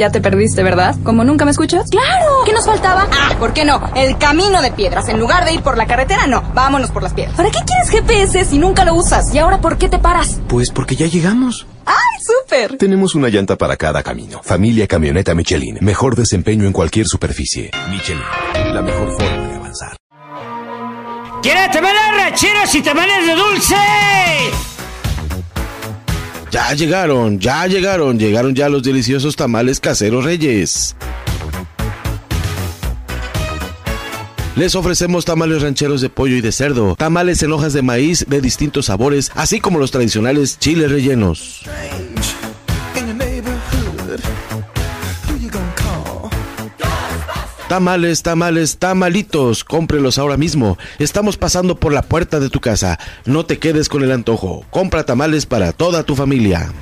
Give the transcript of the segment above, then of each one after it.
Ya te perdiste, ¿verdad? ¿Como nunca me escuchas? ¡Claro! ¿Qué nos faltaba? Ah, ¿por qué no? El camino de piedras. En lugar de ir por la carretera, no. Vámonos por las piedras. ¿Para qué quieres GPS si nunca lo usas? ¿Y ahora por qué te paras? Pues porque ya llegamos. ¡Ay, súper! Tenemos una llanta para cada camino. Familia Camioneta Michelin. Mejor desempeño en cualquier superficie. Michelin. La mejor forma de avanzar. ¿Quieres tamales rancheros y tamales de dulce? Ya llegaron, ya llegaron, llegaron ya los deliciosos tamales caseros reyes. Les ofrecemos tamales rancheros de pollo y de cerdo, tamales en hojas de maíz de distintos sabores, así como los tradicionales chiles rellenos. Tamales, tamales, tamalitos, cómprelos ahora mismo. Estamos pasando por la puerta de tu casa. No te quedes con el antojo. Compra tamales para toda tu familia.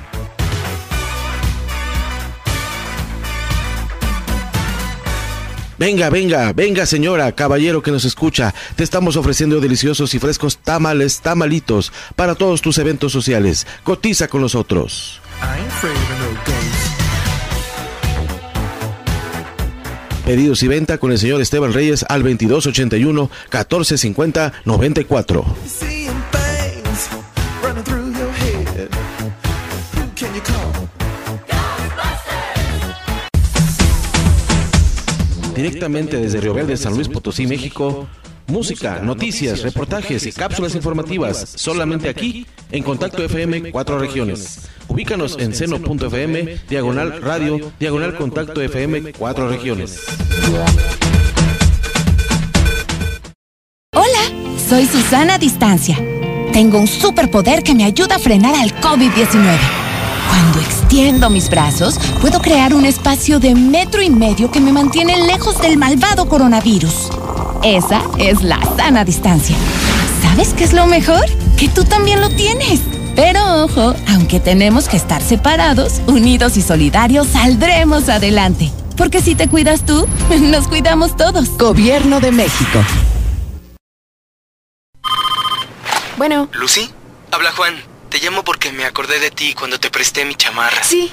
Venga, venga, venga señora, caballero que nos escucha. Te estamos ofreciendo deliciosos y frescos tamales, tamalitos para todos tus eventos sociales. Cotiza con nosotros. Pedidos y venta con el señor Esteban Reyes al 2281 1450 94. Directamente desde Río Verde, San Luis Potosí, México. Música, noticias, reportajes y cápsulas informativas solamente aquí en Contacto FM Cuatro Regiones. Ubícanos en seno.fm, diagonal radio, diagonal Contacto FM Cuatro Regiones. Hola, soy Susana Distancia. Tengo un superpoder que me ayuda a frenar al COVID-19. Cuando extiendo mis brazos, puedo crear un espacio de metro y medio que me mantiene lejos del malvado coronavirus. Esa es la sana distancia. ¿Sabes qué es lo mejor? Que tú también lo tienes. Pero ojo, aunque tenemos que estar separados, unidos y solidarios, saldremos adelante. Porque si te cuidas tú, nos cuidamos todos. Gobierno de México. Bueno. ¿Lucy? Habla Juan. Te llamo porque me acordé de ti cuando te presté mi chamarra. Sí,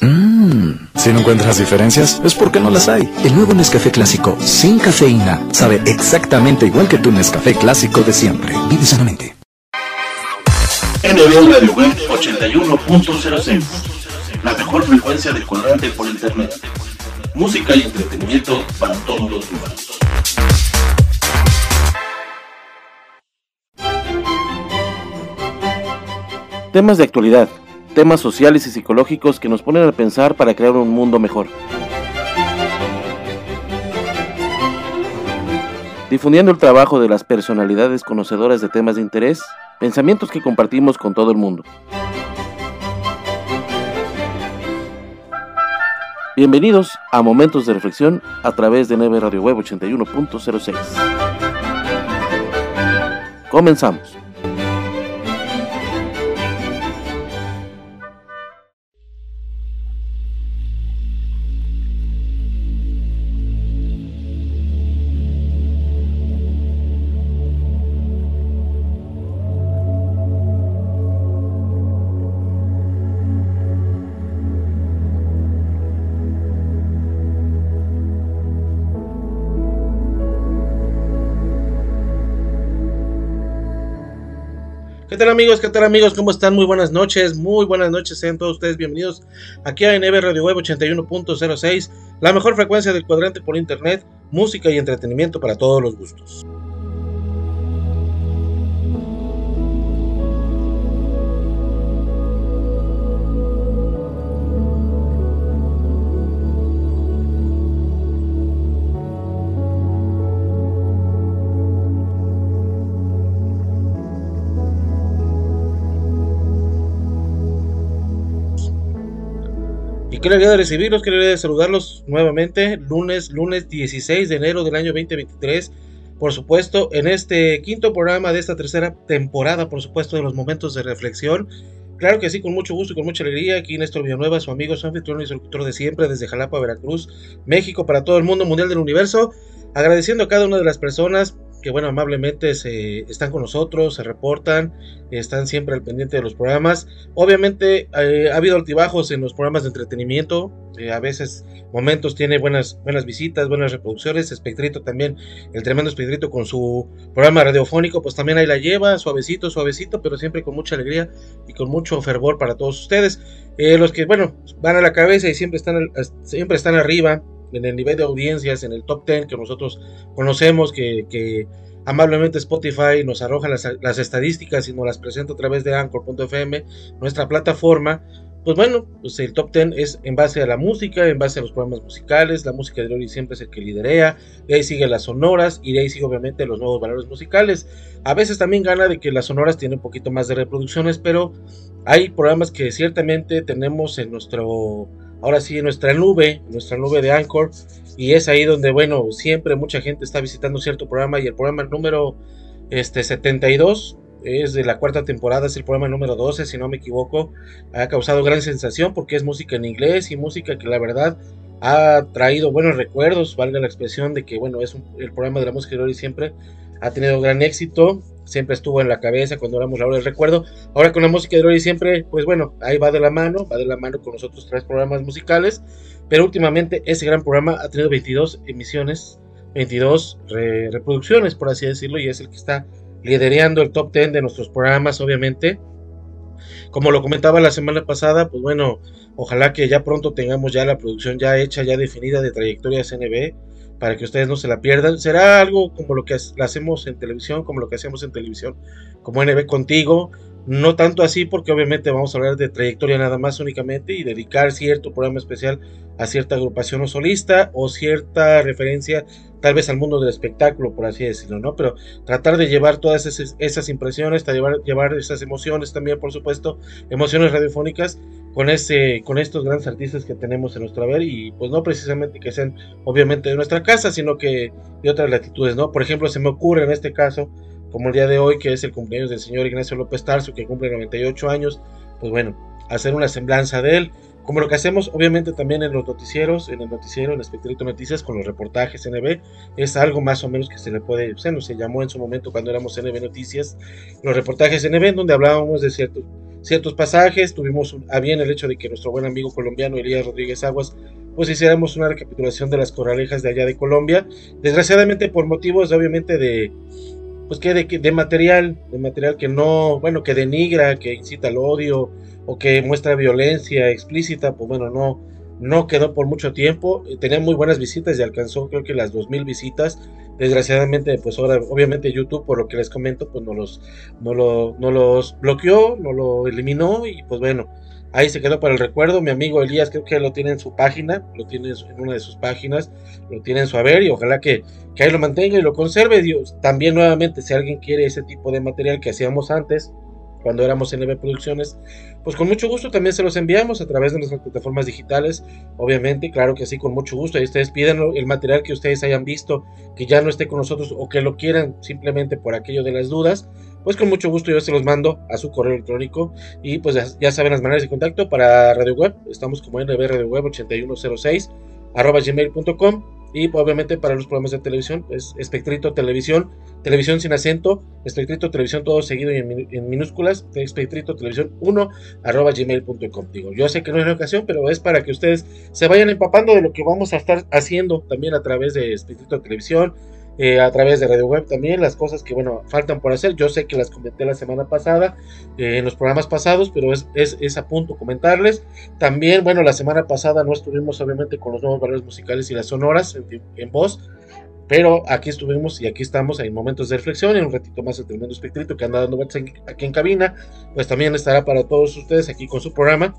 Mmm, si no encuentras diferencias, es porque no las hay. El nuevo Nescafé clásico sin cafeína sabe exactamente igual que tu Nescafé clásico de siempre. Vive sanamente. NB Radio Web 81.06 La mejor frecuencia de cuadrante por internet. Música y entretenimiento para todos los gustos. Temas de actualidad, temas sociales y psicológicos que nos ponen a pensar para crear un mundo mejor. Difundiendo el trabajo de las personalidades conocedoras de temas de interés, pensamientos que compartimos con todo el mundo. Bienvenidos a Momentos de Reflexión a través de Neve Radio Web 81.06. Comenzamos. ¿Qué tal amigos? ¿Qué tal amigos? ¿Cómo están? Muy buenas noches, muy buenas noches, sean todos ustedes bienvenidos aquí a NB Radio Web 81.06, la mejor frecuencia del cuadrante por internet, música y entretenimiento para todos los gustos. Qué alegría de recibirlos, qué alegría saludarlos nuevamente, lunes, lunes 16 de enero del año 2023. Por supuesto, en este quinto programa de esta tercera temporada, por supuesto, de los momentos de reflexión. Claro que sí, con mucho gusto y con mucha alegría. Aquí Néstor Villanueva, su amigo, su anfitrión y su locutor de siempre, desde Jalapa, Veracruz, México, para todo el mundo mundial del universo. Agradeciendo a cada una de las personas que bueno, amablemente se están con nosotros, se reportan, están siempre al pendiente de los programas. Obviamente eh, ha habido altibajos en los programas de entretenimiento, eh, a veces momentos tiene buenas, buenas visitas, buenas reproducciones, Espectrito también, el tremendo Espectrito con su programa radiofónico, pues también ahí la lleva, suavecito, suavecito, pero siempre con mucha alegría y con mucho fervor para todos ustedes. Eh, los que, bueno, van a la cabeza y siempre están, siempre están arriba, en el nivel de audiencias, en el top 10 que nosotros conocemos, que, amablemente Spotify nos arroja las, estadísticas y nos las presenta a través de Anchor.fm, nuestra plataforma. Pues bueno, pues el top 10 es en base a la música, en base a los programas musicales, la música de Lori siempre es el que liderea, de ahí sigue las sonoras y de ahí sigue obviamente los nuevos valores musicales. A veces también gana de que las sonoras tienen un poquito más de reproducciones, pero hay programas que ciertamente tenemos en nuestro ahora sí en nuestra nube, nuestra nube de Anchor, y es ahí donde, bueno, siempre mucha gente está visitando cierto programa y el programa número este, 72 es de la cuarta temporada, es el programa número 12, si no me equivoco, ha causado gran sensación porque es música en inglés y música que la verdad ha traído buenos recuerdos, valga la expresión de que, bueno, es el programa de la música de hoy siempre ha tenido gran éxito, siempre estuvo en la cabeza cuando éramos la hora del recuerdo. Ahora con la música de hoy siempre, pues bueno, ahí va de la mano, va de la mano con los otros tres programas musicales, pero últimamente ese gran programa ha tenido 22 emisiones, 22 reproducciones, por así decirlo, y es el que está liderando el top 10 de nuestros programas, obviamente. Como lo comentaba la semana pasada, pues bueno, ojalá que ya pronto tengamos ya la producción ya hecha, ya definida de trayectoria CNB para que ustedes no se la pierdan. Será algo como lo que hacemos en televisión, como lo que hacemos en televisión, como NB contigo. No tanto así porque obviamente vamos a hablar de trayectoria nada más únicamente y dedicar cierto programa especial a cierta agrupación o solista o cierta referencia tal vez al mundo del espectáculo, por así decirlo, ¿no? Pero tratar de llevar todas esas, impresiones, llevar, llevar esas emociones también, por supuesto, emociones radiofónicas con, ese, con estos grandes artistas que tenemos en nuestro haber y pues no precisamente que sean obviamente de nuestra casa, sino que de otras latitudes, ¿no? Por ejemplo, se me ocurre en este caso, como el día de hoy, que es el cumpleaños del señor Ignacio López Tarso, que cumple 98 años, pues bueno, hacer una semblanza de él, como lo que hacemos obviamente también en los noticieros, en el noticiero, en Espectrito Noticias, con los reportajes NB, es algo más o menos que se le puede, se nos se llamó en su momento cuando éramos NB Noticias, los reportajes NB, donde hablábamos de ciertos ciertos pasajes. Tuvimos a bien el hecho de que nuestro buen amigo colombiano Elías Rodríguez Aguas pues hiciéramos una recapitulación de las corralejas de allá de Colombia. Desgraciadamente por motivos obviamente de pues que de, de material, de material que no, bueno, que denigra, que incita al odio o que muestra violencia explícita, pues bueno, no no quedó por mucho tiempo, tenía muy buenas visitas y alcanzó creo que las 2000 visitas. Desgraciadamente, pues ahora obviamente YouTube, por lo que les comento, pues no los, no, lo, no los bloqueó, no lo eliminó y pues bueno, ahí se quedó para el recuerdo. Mi amigo Elías creo que lo tiene en su página, lo tiene en una de sus páginas, lo tiene en su haber y ojalá que, que ahí lo mantenga y lo conserve. Dios. También nuevamente, si alguien quiere ese tipo de material que hacíamos antes, cuando éramos NB Producciones, pues con mucho gusto también se los enviamos a través de nuestras plataformas digitales, obviamente, claro que sí, con mucho gusto, ahí ustedes piden el material que ustedes hayan visto, que ya no esté con nosotros o que lo quieran simplemente por aquello de las dudas, pues con mucho gusto yo se los mando a su correo electrónico y pues ya, saben las maneras de contacto para Radio Web, estamos como NB Radio Web 8106 arroba gmail.com y pues, obviamente para los programas de televisión, es Espectrito Televisión, televisión sin acento, Espectrito Televisión todo seguido y en, minúsculas, Espectrito Televisión 1 arroba gmail.com. Digo, yo sé que no es la ocasión, pero es para que ustedes se vayan empapando de lo que vamos a estar haciendo también a través de Espectrito Televisión, eh, a través de Radio Web también, las cosas que, bueno, faltan por hacer. Yo sé que las comenté la semana pasada, eh, en los programas pasados, pero es, es, a punto comentarles. También, bueno, la semana pasada no estuvimos obviamente con los nuevos valores musicales y las sonoras en, voz, pero aquí estuvimos y aquí estamos en momentos de reflexión. En un ratito más el tremendo espectrito que anda dando vueltas aquí en cabina, pues también estará para todos ustedes aquí con su programa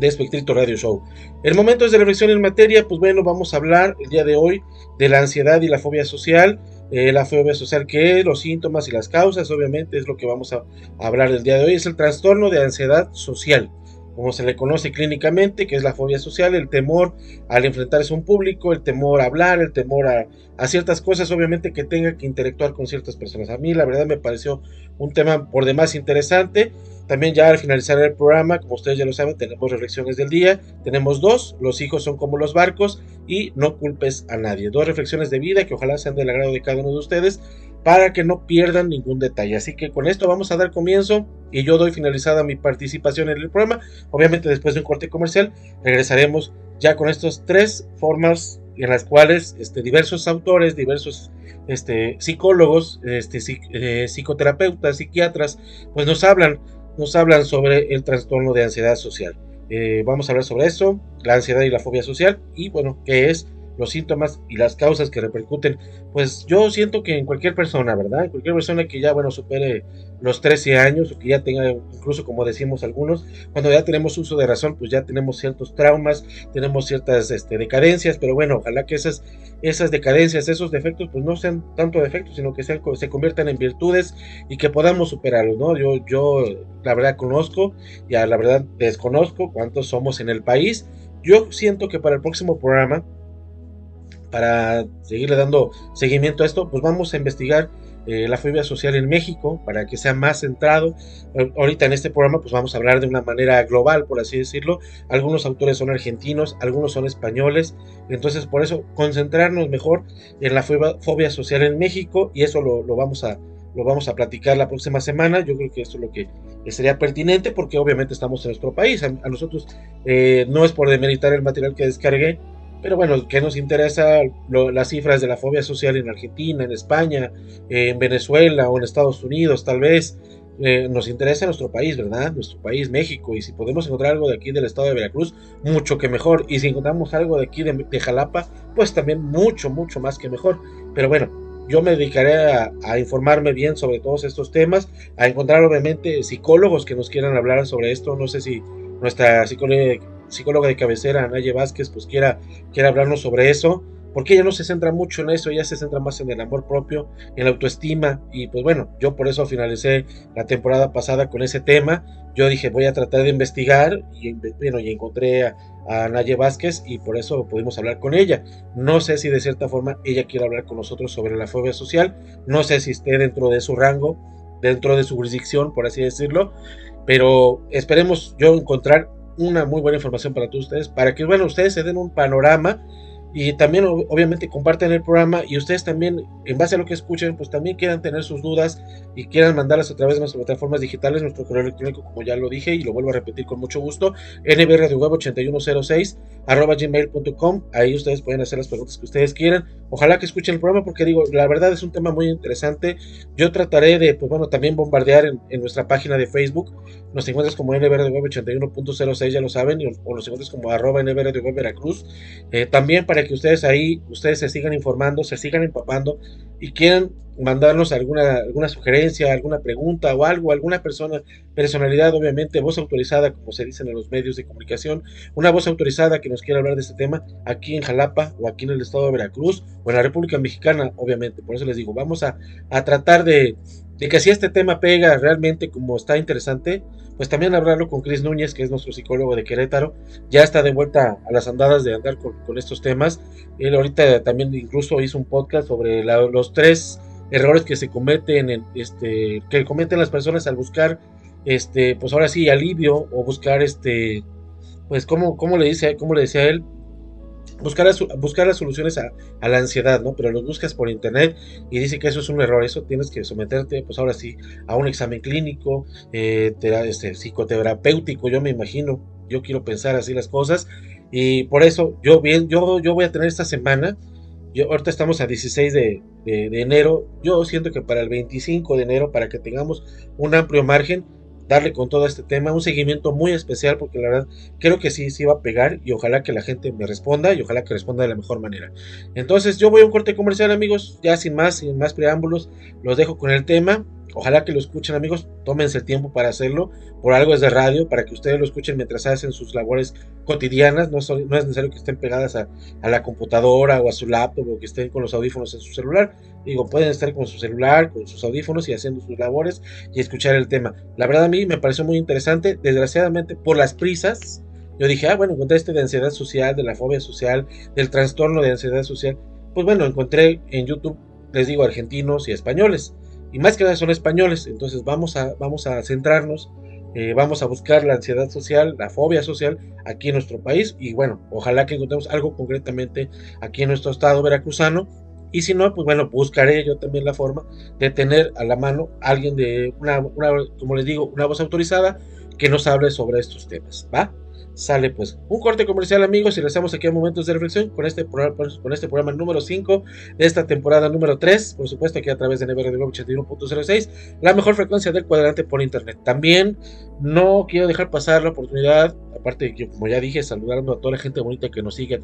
de Espectrito Radio Show. El momento es de reflexión en materia, pues bueno, vamos a hablar el día de hoy de la ansiedad y la fobia social. Eh, la fobia social, que los síntomas y las causas, obviamente, es lo que vamos a, hablar el día de hoy. Es el trastorno de ansiedad social como se le conoce clínicamente, que es la fobia social, el temor al enfrentarse a un público, el temor a hablar, el temor a, a, ciertas cosas, obviamente que tenga que interactuar con ciertas personas. A mí la verdad me pareció un tema por demás interesante. También ya al finalizar el programa, como ustedes ya lo saben, tenemos reflexiones del día. Tenemos dos, los hijos son como los barcos y no culpes a nadie. Dos reflexiones de vida que ojalá sean del agrado de cada uno de ustedes para que no pierdan ningún detalle. Así que con esto vamos a dar comienzo y yo doy finalizada mi participación en el programa. Obviamente después de un corte comercial regresaremos ya con estas tres formas en las cuales este, diversos autores, diversos este, psicólogos, este, eh, psicoterapeutas, psiquiatras, pues nos hablan, nos hablan sobre el trastorno de ansiedad social. Eh, vamos a hablar sobre eso, la ansiedad y la fobia social y bueno, qué es los síntomas y las causas que repercuten, pues yo siento que en cualquier persona, ¿verdad? En cualquier persona que ya, bueno, supere los 13 años o que ya tenga, incluso como decimos algunos, cuando ya tenemos uso de razón, pues ya tenemos ciertos traumas, tenemos ciertas este, decadencias, pero bueno, ojalá que esas, esas decadencias, esos defectos, pues no sean tanto defectos, sino que sean, se conviertan en virtudes y que podamos superarlos, ¿no? Yo, yo la verdad conozco y a la verdad desconozco cuántos somos en el país. Yo siento que para el próximo programa, para seguirle dando seguimiento a esto, pues vamos a investigar eh, la fobia social en México para que sea más centrado. Ahorita en este programa pues vamos a hablar de una manera global, por así decirlo. Algunos autores son argentinos, algunos son españoles. Entonces por eso concentrarnos mejor en la fobia, social en México y eso lo, vamos a, lo vamos a platicar la próxima semana. Yo creo que esto es lo que sería pertinente porque obviamente estamos en nuestro país. A, nosotros eh, no es por demeritar el material que descargué, pero bueno, ¿qué nos interesa? las cifras de la fobia social en Argentina, en España, en Venezuela o en Estados Unidos, tal vez. Eh, nos interesa nuestro país, ¿verdad? Nuestro país, México. Y si podemos encontrar algo de aquí del estado de Veracruz, mucho que mejor. Y si encontramos algo de aquí de, Jalapa, pues también mucho, mucho más que mejor. Pero bueno, yo me dedicaré a, a, informarme bien sobre todos estos temas, a encontrar obviamente psicólogos que nos quieran hablar sobre esto. No sé si nuestra psicóloga psicóloga de cabecera, Naye Vázquez, pues quiera, quiera hablarnos sobre eso, porque ella no se centra mucho en eso, ella se centra más en el amor propio, en la autoestima, y pues bueno, yo por eso finalicé la temporada pasada con ese tema, yo dije voy a tratar de investigar, y bueno, y encontré a, a Naye Vázquez, y por eso pudimos hablar con ella. No sé si de cierta forma ella quiere hablar con nosotros sobre la fobia social, no sé si esté dentro de su rango, dentro de su jurisdicción, por así decirlo, pero esperemos yo encontrar una muy buena información para todos ustedes, para que, bueno, ustedes se den un panorama y también obviamente comparten el programa y ustedes también, en base a lo que escuchen, pues también quieran tener sus dudas y quieran mandarlas a través de nuestras plataformas digitales, nuestro correo electrónico, como ya lo dije y lo vuelvo a repetir con mucho gusto, nbradioweb8106 arroba gmail.com, ahí ustedes pueden hacer las preguntas que ustedes quieran, ojalá que escuchen el programa porque digo, la verdad es un tema muy interesante, yo trataré de, pues bueno, también bombardear en, nuestra página de Facebook, nos encuentras como nbradioweb81.06, ya lo saben, o nos encuentras como arroba nbradioweb eh, también para que ustedes ahí, ustedes se sigan informando, se sigan empapando y quieran mandarnos alguna, alguna sugerencia, alguna pregunta o algo, alguna persona, personalidad, obviamente, voz autorizada, como se dicen en los medios de comunicación, una voz autorizada que nos quiera hablar de este tema aquí en Jalapa o aquí en el estado de Veracruz o en la República Mexicana, obviamente. Por eso les digo, vamos a, a tratar de, de que si este tema pega realmente como está interesante, pues también hablarlo con Chris Núñez, que es nuestro psicólogo de Querétaro, ya está de vuelta a las andadas de andar con, estos temas. Él ahorita también incluso hizo un podcast sobre los tres errores que se cometen, en, este, que cometen las personas al buscar, este, pues ahora sí, alivio o buscar, este, pues cómo, cómo le dice, cómo le decía él, buscar, buscar las soluciones a, la ansiedad, ¿no? Pero los buscas por internet y dice que eso es un error, eso tienes que someterte, pues ahora sí, a un examen clínico, eh, este, psicoterapéutico, yo me imagino, yo quiero pensar así las cosas y por eso yo bien, yo, yo voy a tener esta semana, yo, ahorita estamos a 16 de, de enero, yo siento que para el 25 de enero, para que tengamos un amplio margen, darle con todo este tema, un seguimiento muy especial porque la verdad creo que sí, sí va a pegar y ojalá que la gente me responda y ojalá que responda de la mejor manera. Entonces yo voy a un corte comercial amigos, ya sin más, sin más preámbulos, los dejo con el tema Ojalá que lo escuchen amigos, tómense el tiempo para hacerlo, por algo es de radio, para que ustedes lo escuchen mientras hacen sus labores cotidianas, no, es necesario que estén pegadas a, la computadora o a su laptop o que estén con los audífonos en su celular, digo, pueden estar con su celular, con sus audífonos y haciendo sus labores y escuchar el tema. La verdad a mí me pareció muy interesante, desgraciadamente por las prisas, yo dije, ah, bueno, encontré este de ansiedad social, de la fobia social, del trastorno de ansiedad social, pues bueno, encontré en YouTube, les digo, argentinos y españoles y más que nada son españoles. Entonces vamos a, vamos a centrarnos, eh, vamos a buscar la ansiedad social, la fobia social aquí en nuestro país y bueno, ojalá que encontremos algo concretamente aquí en nuestro estado veracruzano. Y si no, pues bueno, buscaré yo también la forma de tener a la mano alguien de una, una como les digo, una voz autorizada que nos hable sobre estos temas, ¿va? Sale pues un corte comercial amigos y regresamos aquí a Momentos de Reflexión con este, programa, con este programa número 5 de esta temporada número 3, por supuesto aquí a través de NBR 81.06, la mejor frecuencia del cuadrante por internet. También no quiero dejar pasar la oportunidad, aparte de que como ya dije, saludando a toda la gente bonita que nos sigue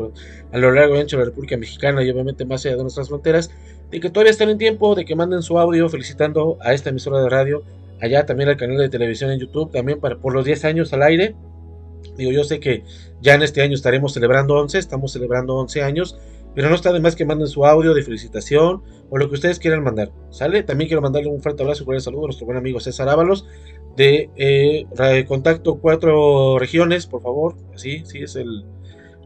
a, lo largo y ancho de la República Mexicana y obviamente más allá de nuestras fronteras, de que todavía están en tiempo, de que manden su audio felicitando a esta emisora de radio, allá también al canal de televisión en YouTube, también para, por los 10 años al aire Digo, yo sé que ya en este año estaremos celebrando 11, estamos celebrando 11 años, pero no está de más que manden su audio de felicitación o lo que ustedes quieran mandar, ¿sale? También quiero mandarle un fuerte abrazo un saludo a nuestro buen amigo César Ábalos de eh, Contacto Cuatro Regiones, por favor, así, sí, es el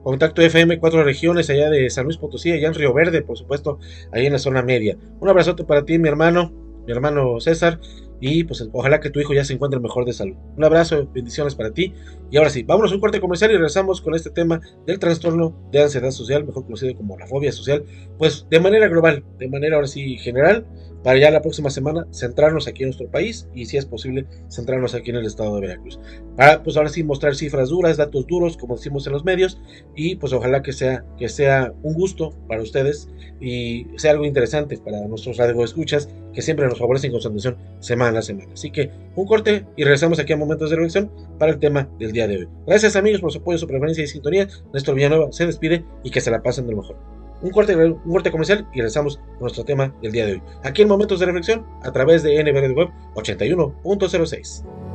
Contacto FM Cuatro Regiones allá de San Luis Potosí, allá en Río Verde, por supuesto, ahí en la zona media. Un abrazote para ti, mi hermano, mi hermano César, y pues ojalá que tu hijo ya se encuentre mejor de salud. Un abrazo, bendiciones para ti. Y ahora sí, vámonos a un corte comercial y regresamos con este tema del trastorno de ansiedad social, mejor conocido como la fobia social, pues de manera global, de manera ahora sí general, para ya la próxima semana centrarnos aquí en nuestro país y si es posible centrarnos aquí en el estado de Veracruz. Para pues ahora sí mostrar cifras duras, datos duros, como decimos en los medios, y pues ojalá que sea, que sea un gusto para ustedes y sea algo interesante para nuestros radioescuchas que siempre nos favorecen con su atención semana a semana. Así que un corte y regresamos aquí a Momentos de Reflexión para el tema del día Gracias amigos por su apoyo, su preferencia y sintonía. Néstor Villanueva se despide y que se la pasen de lo mejor. Un corte, un corte comercial y regresamos con nuestro tema del día de hoy. Aquí en Momentos de Reflexión a través de NBR Web 81.06.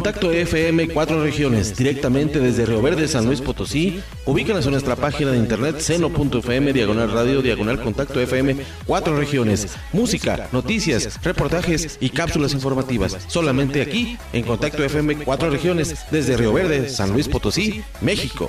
Contacto FM Cuatro Regiones, directamente desde Río Verde, San Luis Potosí. Ubícanos en nuestra página de internet seno.fm, diagonal radio, diagonal contacto FM Cuatro Regiones. Música, noticias, reportajes y cápsulas informativas. Solamente aquí, en Contacto FM Cuatro Regiones, desde Río Verde, San Luis Potosí, México.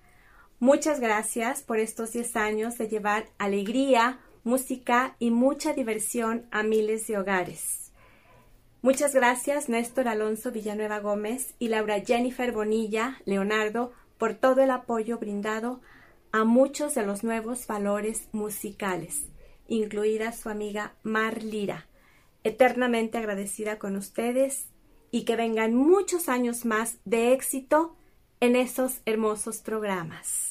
Muchas gracias por estos 10 años de llevar alegría, música y mucha diversión a miles de hogares. Muchas gracias Néstor Alonso Villanueva Gómez y Laura Jennifer Bonilla Leonardo por todo el apoyo brindado a muchos de los nuevos valores musicales, incluida su amiga Mar Lira. Eternamente agradecida con ustedes y que vengan muchos años más de éxito en esos hermosos programas.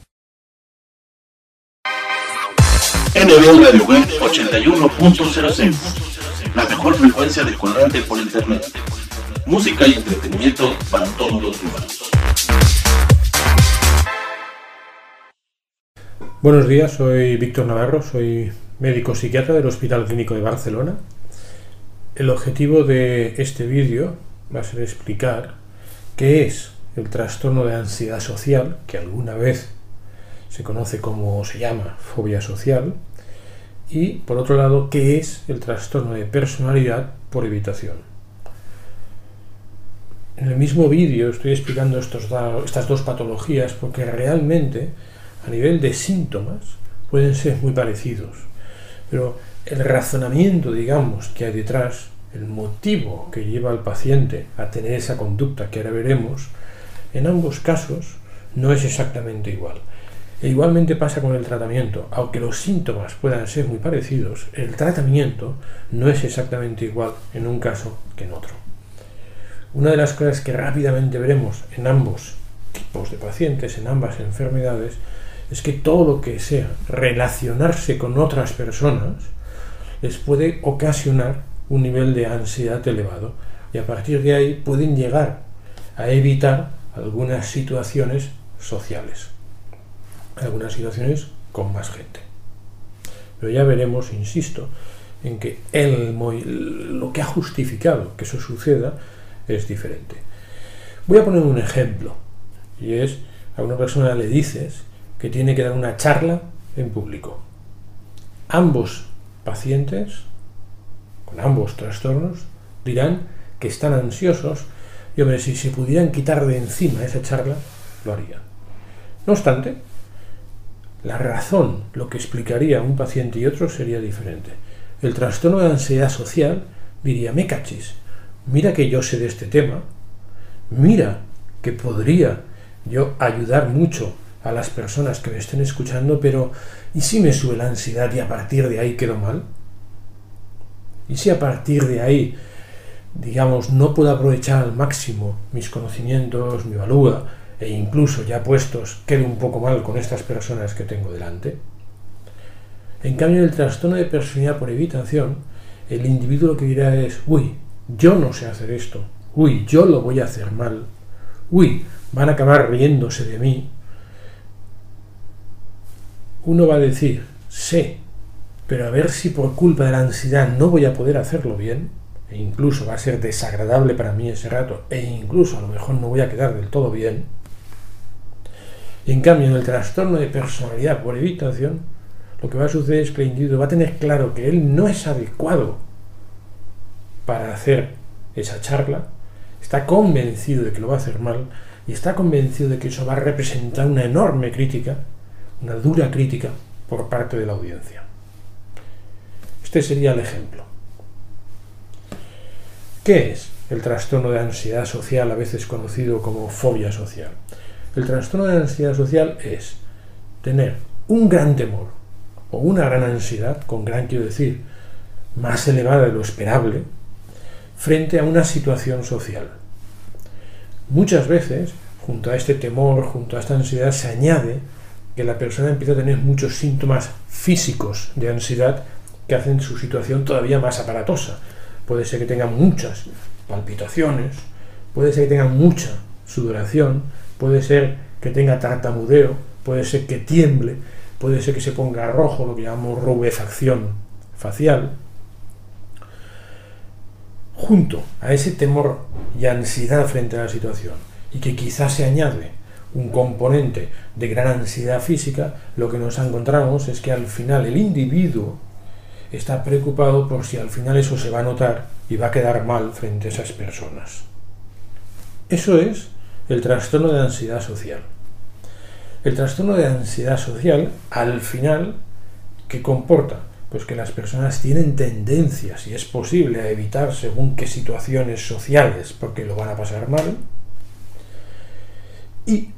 NBA Radio Web 81.06 La mejor frecuencia de cuadrante por internet. Música y entretenimiento para todos los humanos. Buenos días, soy Víctor Navarro, soy médico psiquiatra del Hospital Clínico de Barcelona. El objetivo de este vídeo va a ser explicar qué es el trastorno de ansiedad social, que alguna vez se conoce como se llama fobia social, y por otro lado, qué es el trastorno de personalidad por evitación. En el mismo vídeo estoy explicando estas dos patologías porque realmente a nivel de síntomas pueden ser muy parecidos, pero el razonamiento, digamos, que hay detrás, el motivo que lleva al paciente a tener esa conducta que ahora veremos, en ambos casos no es exactamente igual. E igualmente pasa con el tratamiento. Aunque los síntomas puedan ser muy parecidos, el tratamiento no es exactamente igual en un caso que en otro. Una de las cosas que rápidamente veremos en ambos tipos de pacientes, en ambas enfermedades, es que todo lo que sea relacionarse con otras personas les puede ocasionar un nivel de ansiedad elevado y a partir de ahí pueden llegar a evitar algunas situaciones sociales, algunas situaciones con más gente. Pero ya veremos, insisto, en que el, lo que ha justificado que eso suceda es diferente. Voy a poner un ejemplo, y es a una persona le dices que tiene que dar una charla en público. Ambos pacientes, con ambos trastornos, dirán que están ansiosos y, hombre, si se pudieran quitar de encima esa charla, lo harían. No obstante, la razón, lo que explicaría un paciente y otro sería diferente. El trastorno de ansiedad social diría, me cachis, mira que yo sé de este tema, mira que podría yo ayudar mucho a las personas que me estén escuchando, pero ¿y si me sube la ansiedad y a partir de ahí quedo mal? ¿Y si a partir de ahí, digamos, no puedo aprovechar al máximo mis conocimientos, mi valúa, e incluso ya puestos, quedo un poco mal con estas personas que tengo delante? En cambio, en el trastorno de personalidad por evitación, el individuo lo que dirá es, uy, yo no sé hacer esto, uy, yo lo voy a hacer mal, uy, van a acabar riéndose de mí. Uno va a decir, sé, pero a ver si por culpa de la ansiedad no voy a poder hacerlo bien, e incluso va a ser desagradable para mí ese rato, e incluso a lo mejor no voy a quedar del todo bien. En cambio, en el trastorno de personalidad por evitación, lo que va a suceder es que el individuo va a tener claro que él no es adecuado para hacer esa charla, está convencido de que lo va a hacer mal y está convencido de que eso va a representar una enorme crítica, una dura crítica por parte de la audiencia. Este sería el ejemplo. ¿Qué es el trastorno de ansiedad social, a veces conocido como fobia social? El trastorno de ansiedad social es tener un gran temor o una gran ansiedad, con gran quiero decir, más elevada de lo esperable, frente a una situación social. Muchas veces, junto a este temor, junto a esta ansiedad, se añade que la persona empieza a tener muchos síntomas físicos de ansiedad que hacen su situación todavía más aparatosa. Puede ser que tenga muchas palpitaciones, puede ser que tenga mucha sudoración, puede ser que tenga tartamudeo, puede ser que tiemble, puede ser que se ponga rojo, lo que llamamos rubefacción facial. junto a ese temor y ansiedad frente a la situación, y que quizás se añade un componente de gran ansiedad física, lo que nos encontramos es que al final el individuo está preocupado por si al final eso se va a notar y va a quedar mal frente a esas personas. Eso es el trastorno de ansiedad social. El trastorno de ansiedad social, al final, ¿qué comporta? Pues que las personas tienen tendencia, si es posible, a evitar según qué situaciones sociales porque lo van a pasar mal. Y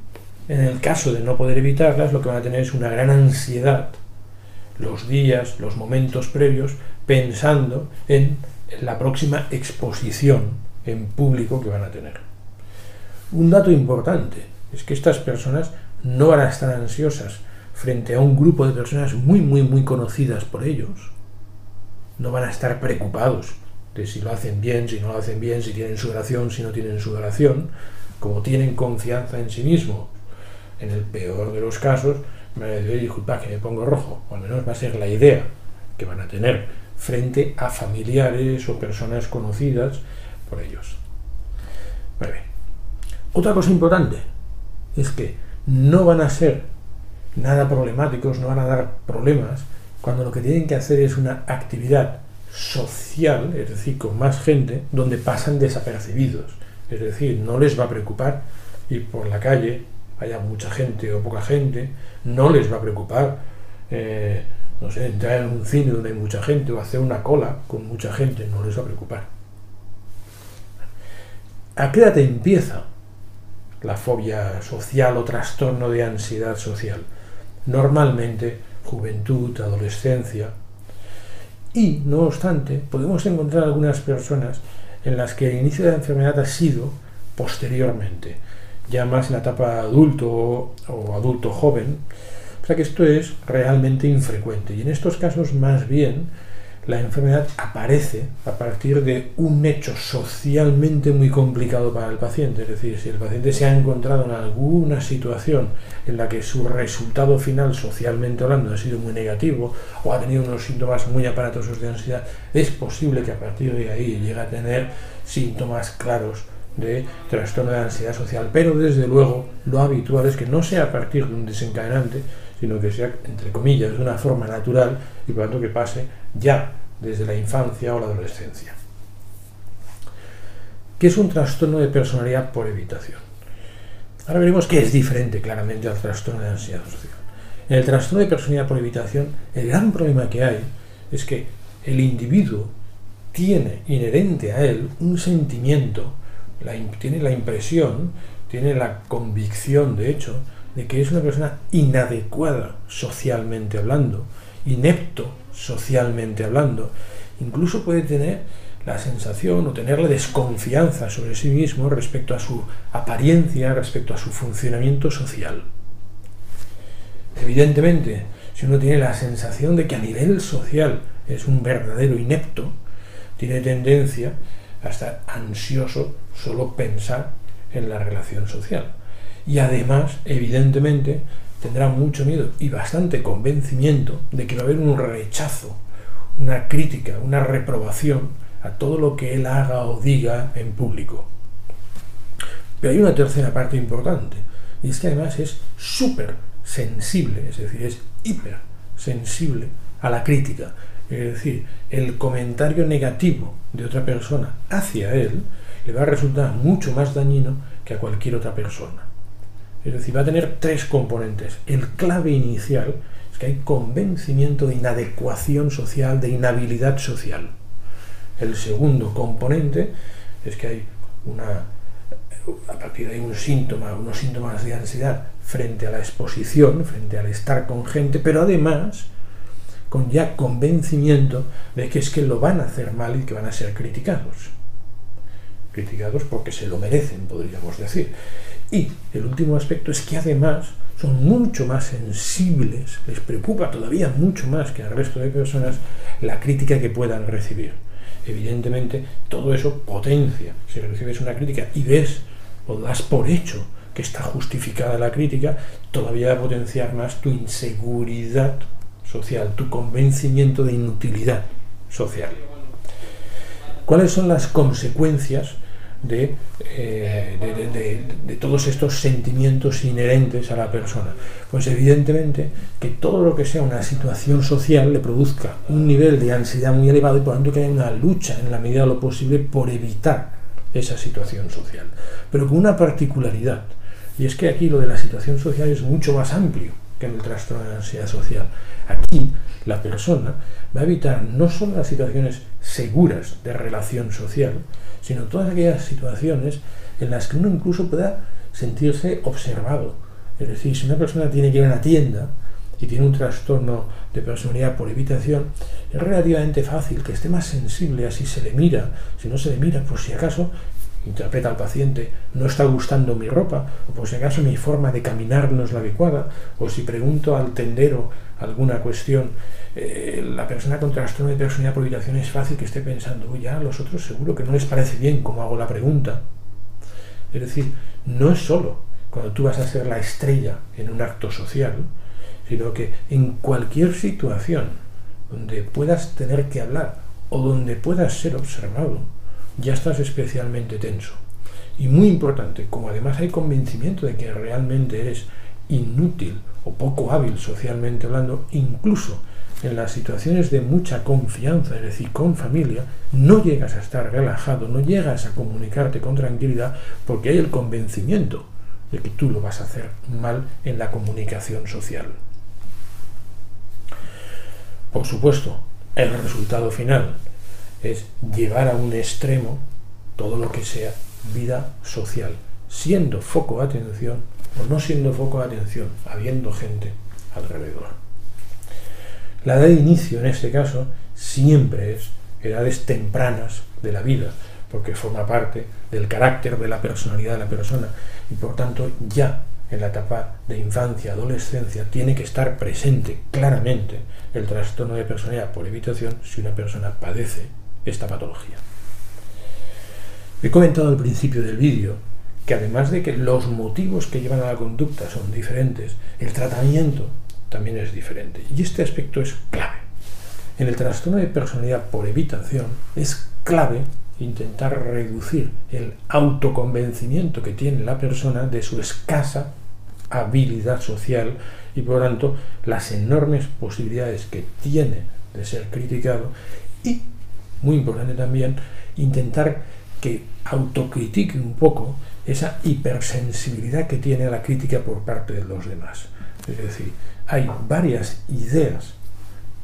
en el caso de no poder evitarlas, lo que van a tener es una gran ansiedad los días, los momentos previos, pensando en la próxima exposición en público que van a tener. Un dato importante es que estas personas no van a estar ansiosas frente a un grupo de personas muy, muy, muy conocidas por ellos. No van a estar preocupados de si lo hacen bien, si no lo hacen bien, si tienen su oración, si no tienen su oración. Como tienen confianza en sí mismo, en el peor de los casos, me debe disculpar que me pongo rojo, al menos va a ser la idea que van a tener frente a familiares o personas conocidas por ellos. Otra cosa importante es que no van a ser nada problemáticos, no van a dar problemas cuando lo que tienen que hacer es una actividad social, es decir, con más gente, donde pasan desapercibidos. Es decir, no les va a preocupar ir por la calle haya mucha gente o poca gente, no les va a preocupar, eh, entrar en un cine donde hay mucha gente o hacer una cola con mucha gente, no les va a preocupar. ¿A qué edad empieza la fobia social o trastorno de ansiedad social? Normalmente juventud, adolescencia. Y, no obstante, podemos encontrar algunas personas en las que el inicio de la enfermedad ha sido posteriormente ya más en la etapa adulto o adulto joven. O sea que esto es realmente infrecuente. Y en estos casos más bien la enfermedad aparece a partir de un hecho socialmente muy complicado para el paciente. Es decir, si el paciente se ha encontrado en alguna situación en la que su resultado final socialmente hablando ha sido muy negativo o ha tenido unos síntomas muy aparatosos de ansiedad, es posible que a partir de ahí llegue a tener síntomas claros de trastorno de ansiedad social, pero desde luego lo habitual es que no sea a partir de un desencadenante, sino que sea, entre comillas, de una forma natural y por tanto que pase ya desde la infancia o la adolescencia. ¿Qué es un trastorno de personalidad por evitación? Ahora veremos que es diferente claramente al trastorno de ansiedad social. En el trastorno de personalidad por evitación, el gran problema que hay es que el individuo tiene inherente a él un sentimiento tiene la impresión, tiene la convicción, de hecho, de que es una persona inadecuada socialmente hablando, inepto socialmente hablando. Incluso puede tener la sensación o tener la desconfianza sobre sí mismo respecto a su apariencia, respecto a su funcionamiento social. Evidentemente, si uno tiene la sensación de que a nivel social es un verdadero inepto, tiene tendencia a estar ansioso solo pensar en la relación social. Y además, evidentemente, tendrá mucho miedo y bastante convencimiento de que va a haber un rechazo, una crítica, una reprobación a todo lo que él haga o diga en público. Pero hay una tercera parte importante, y es que además es súper sensible, es decir, es hiper sensible a la crítica. Es decir, el comentario negativo de otra persona hacia él le va a resultar mucho más dañino que a cualquier otra persona. Es decir, va a tener tres componentes. El clave inicial es que hay convencimiento de inadecuación social, de inhabilidad social. El segundo componente es que hay una a partir de ahí un síntoma, unos síntomas de ansiedad frente a la exposición, frente al estar con gente, pero además con ya convencimiento de que es que lo van a hacer mal y que van a ser criticados criticados porque se lo merecen, podríamos decir. Y el último aspecto es que además son mucho más sensibles, les preocupa todavía mucho más que al resto de personas la crítica que puedan recibir. Evidentemente, todo eso potencia. Si recibes una crítica y ves o das por hecho que está justificada la crítica, todavía va a potenciar más tu inseguridad social, tu convencimiento de inutilidad social. ¿Cuáles son las consecuencias de, eh, de, de, de, todos estos sentimientos inherentes a la persona? Pues evidentemente que todo lo que sea una situación social le produzca un nivel de ansiedad muy elevado y por lo tanto que haya una lucha en la medida de lo posible por evitar esa situación social. Pero con una particularidad, y es que aquí lo de la situación social es mucho más amplio que en el trastorno de ansiedad social. Aquí la persona va a evitar no solo las situaciones seguras de relación social, sino todas aquellas situaciones en las que uno incluso pueda sentirse observado. Es decir, si una persona tiene que ir a una tienda y tiene un trastorno de personalidad por evitación, es relativamente fácil que esté más sensible a si se le mira, si no se le mira, por si acaso interpreta al paciente, no está gustando mi ropa, o por si acaso mi forma de caminar no es la adecuada, o si pregunto al tendero alguna cuestión, eh, la persona con trastorno de personalidad por evitación es fácil que esté pensando, ya a los otros seguro que no les parece bien cómo hago la pregunta. Es decir, no es solo cuando tú vas a ser la estrella en un acto social, sino que en cualquier situación donde puedas tener que hablar o donde puedas ser observado, ya estás especialmente tenso. Y muy importante, como además hay convencimiento de que realmente eres inútil o poco hábil socialmente hablando, incluso en las situaciones de mucha confianza, es decir, con familia, no llegas a estar relajado, no llegas a comunicarte con tranquilidad porque hay el convencimiento de que tú lo vas a hacer mal en la comunicación social. Por supuesto, el resultado final es llevar a un extremo todo lo que sea vida social, siendo foco de atención o no siendo foco de atención, habiendo gente alrededor. La edad de inicio en este caso siempre es edades tempranas de la vida, porque forma parte del carácter de la personalidad de la persona y por tanto ya en la etapa de infancia, adolescencia, tiene que estar presente claramente el trastorno de personalidad por evitación si una persona padece esta patología. He comentado al principio del vídeo que además de que los motivos que llevan a la conducta son diferentes, el tratamiento también es diferente. Y este aspecto es clave. En el trastorno de personalidad por evitación es clave intentar reducir el autoconvencimiento que tiene la persona de su escasa habilidad social y por lo tanto las enormes posibilidades que tiene de ser criticado y muy importante también intentar que autocritique un poco esa hipersensibilidad que tiene a la crítica por parte de los demás. Es decir, hay varias ideas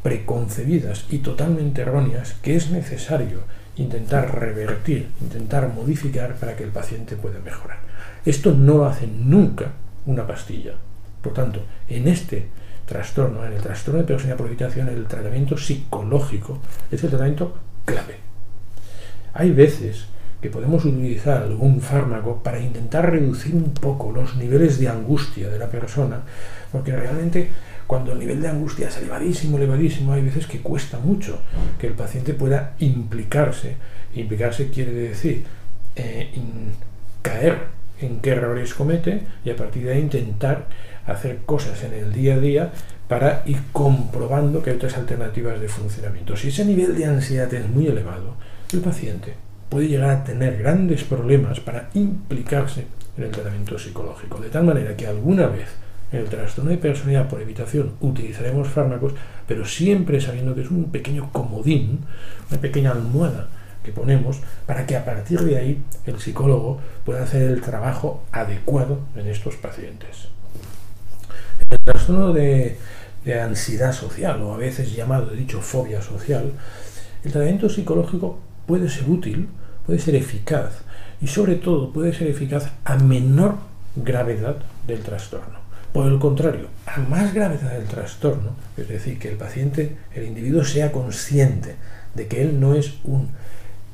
preconcebidas y totalmente erróneas que es necesario intentar revertir, intentar modificar para que el paciente pueda mejorar. Esto no lo hace nunca una pastilla. Por tanto, en este trastorno, en el trastorno de personalidad por evitación, el tratamiento psicológico es el tratamiento clave. Hay veces que podemos utilizar algún fármaco para intentar reducir un poco los niveles de angustia de la persona, porque realmente cuando el nivel de angustia es elevadísimo, elevadísimo, hay veces que cuesta mucho que el paciente pueda implicarse. Implicarse quiere decir eh, caer en qué errores comete y a partir de ahí intentar hacer cosas en el día a día para ir comprobando que hay otras alternativas de funcionamiento. Si ese nivel de ansiedad es muy elevado, el paciente puede llegar a tener grandes problemas para implicarse en el tratamiento psicológico. De tal manera que alguna vez en el trastorno de personalidad por evitación utilizaremos fármacos, pero siempre sabiendo que es un pequeño comodín, una pequeña almohada que ponemos para que a partir de ahí el psicólogo pueda hacer el trabajo adecuado en estos pacientes. El trastorno de, ansiedad social, o a veces llamado, he dicho, fobia social, el tratamiento psicológico puede ser útil, puede ser eficaz y sobre todo puede ser eficaz a menor gravedad del trastorno. Por el contrario, a más gravedad del trastorno, es decir, que el paciente, el individuo sea consciente de que él no es un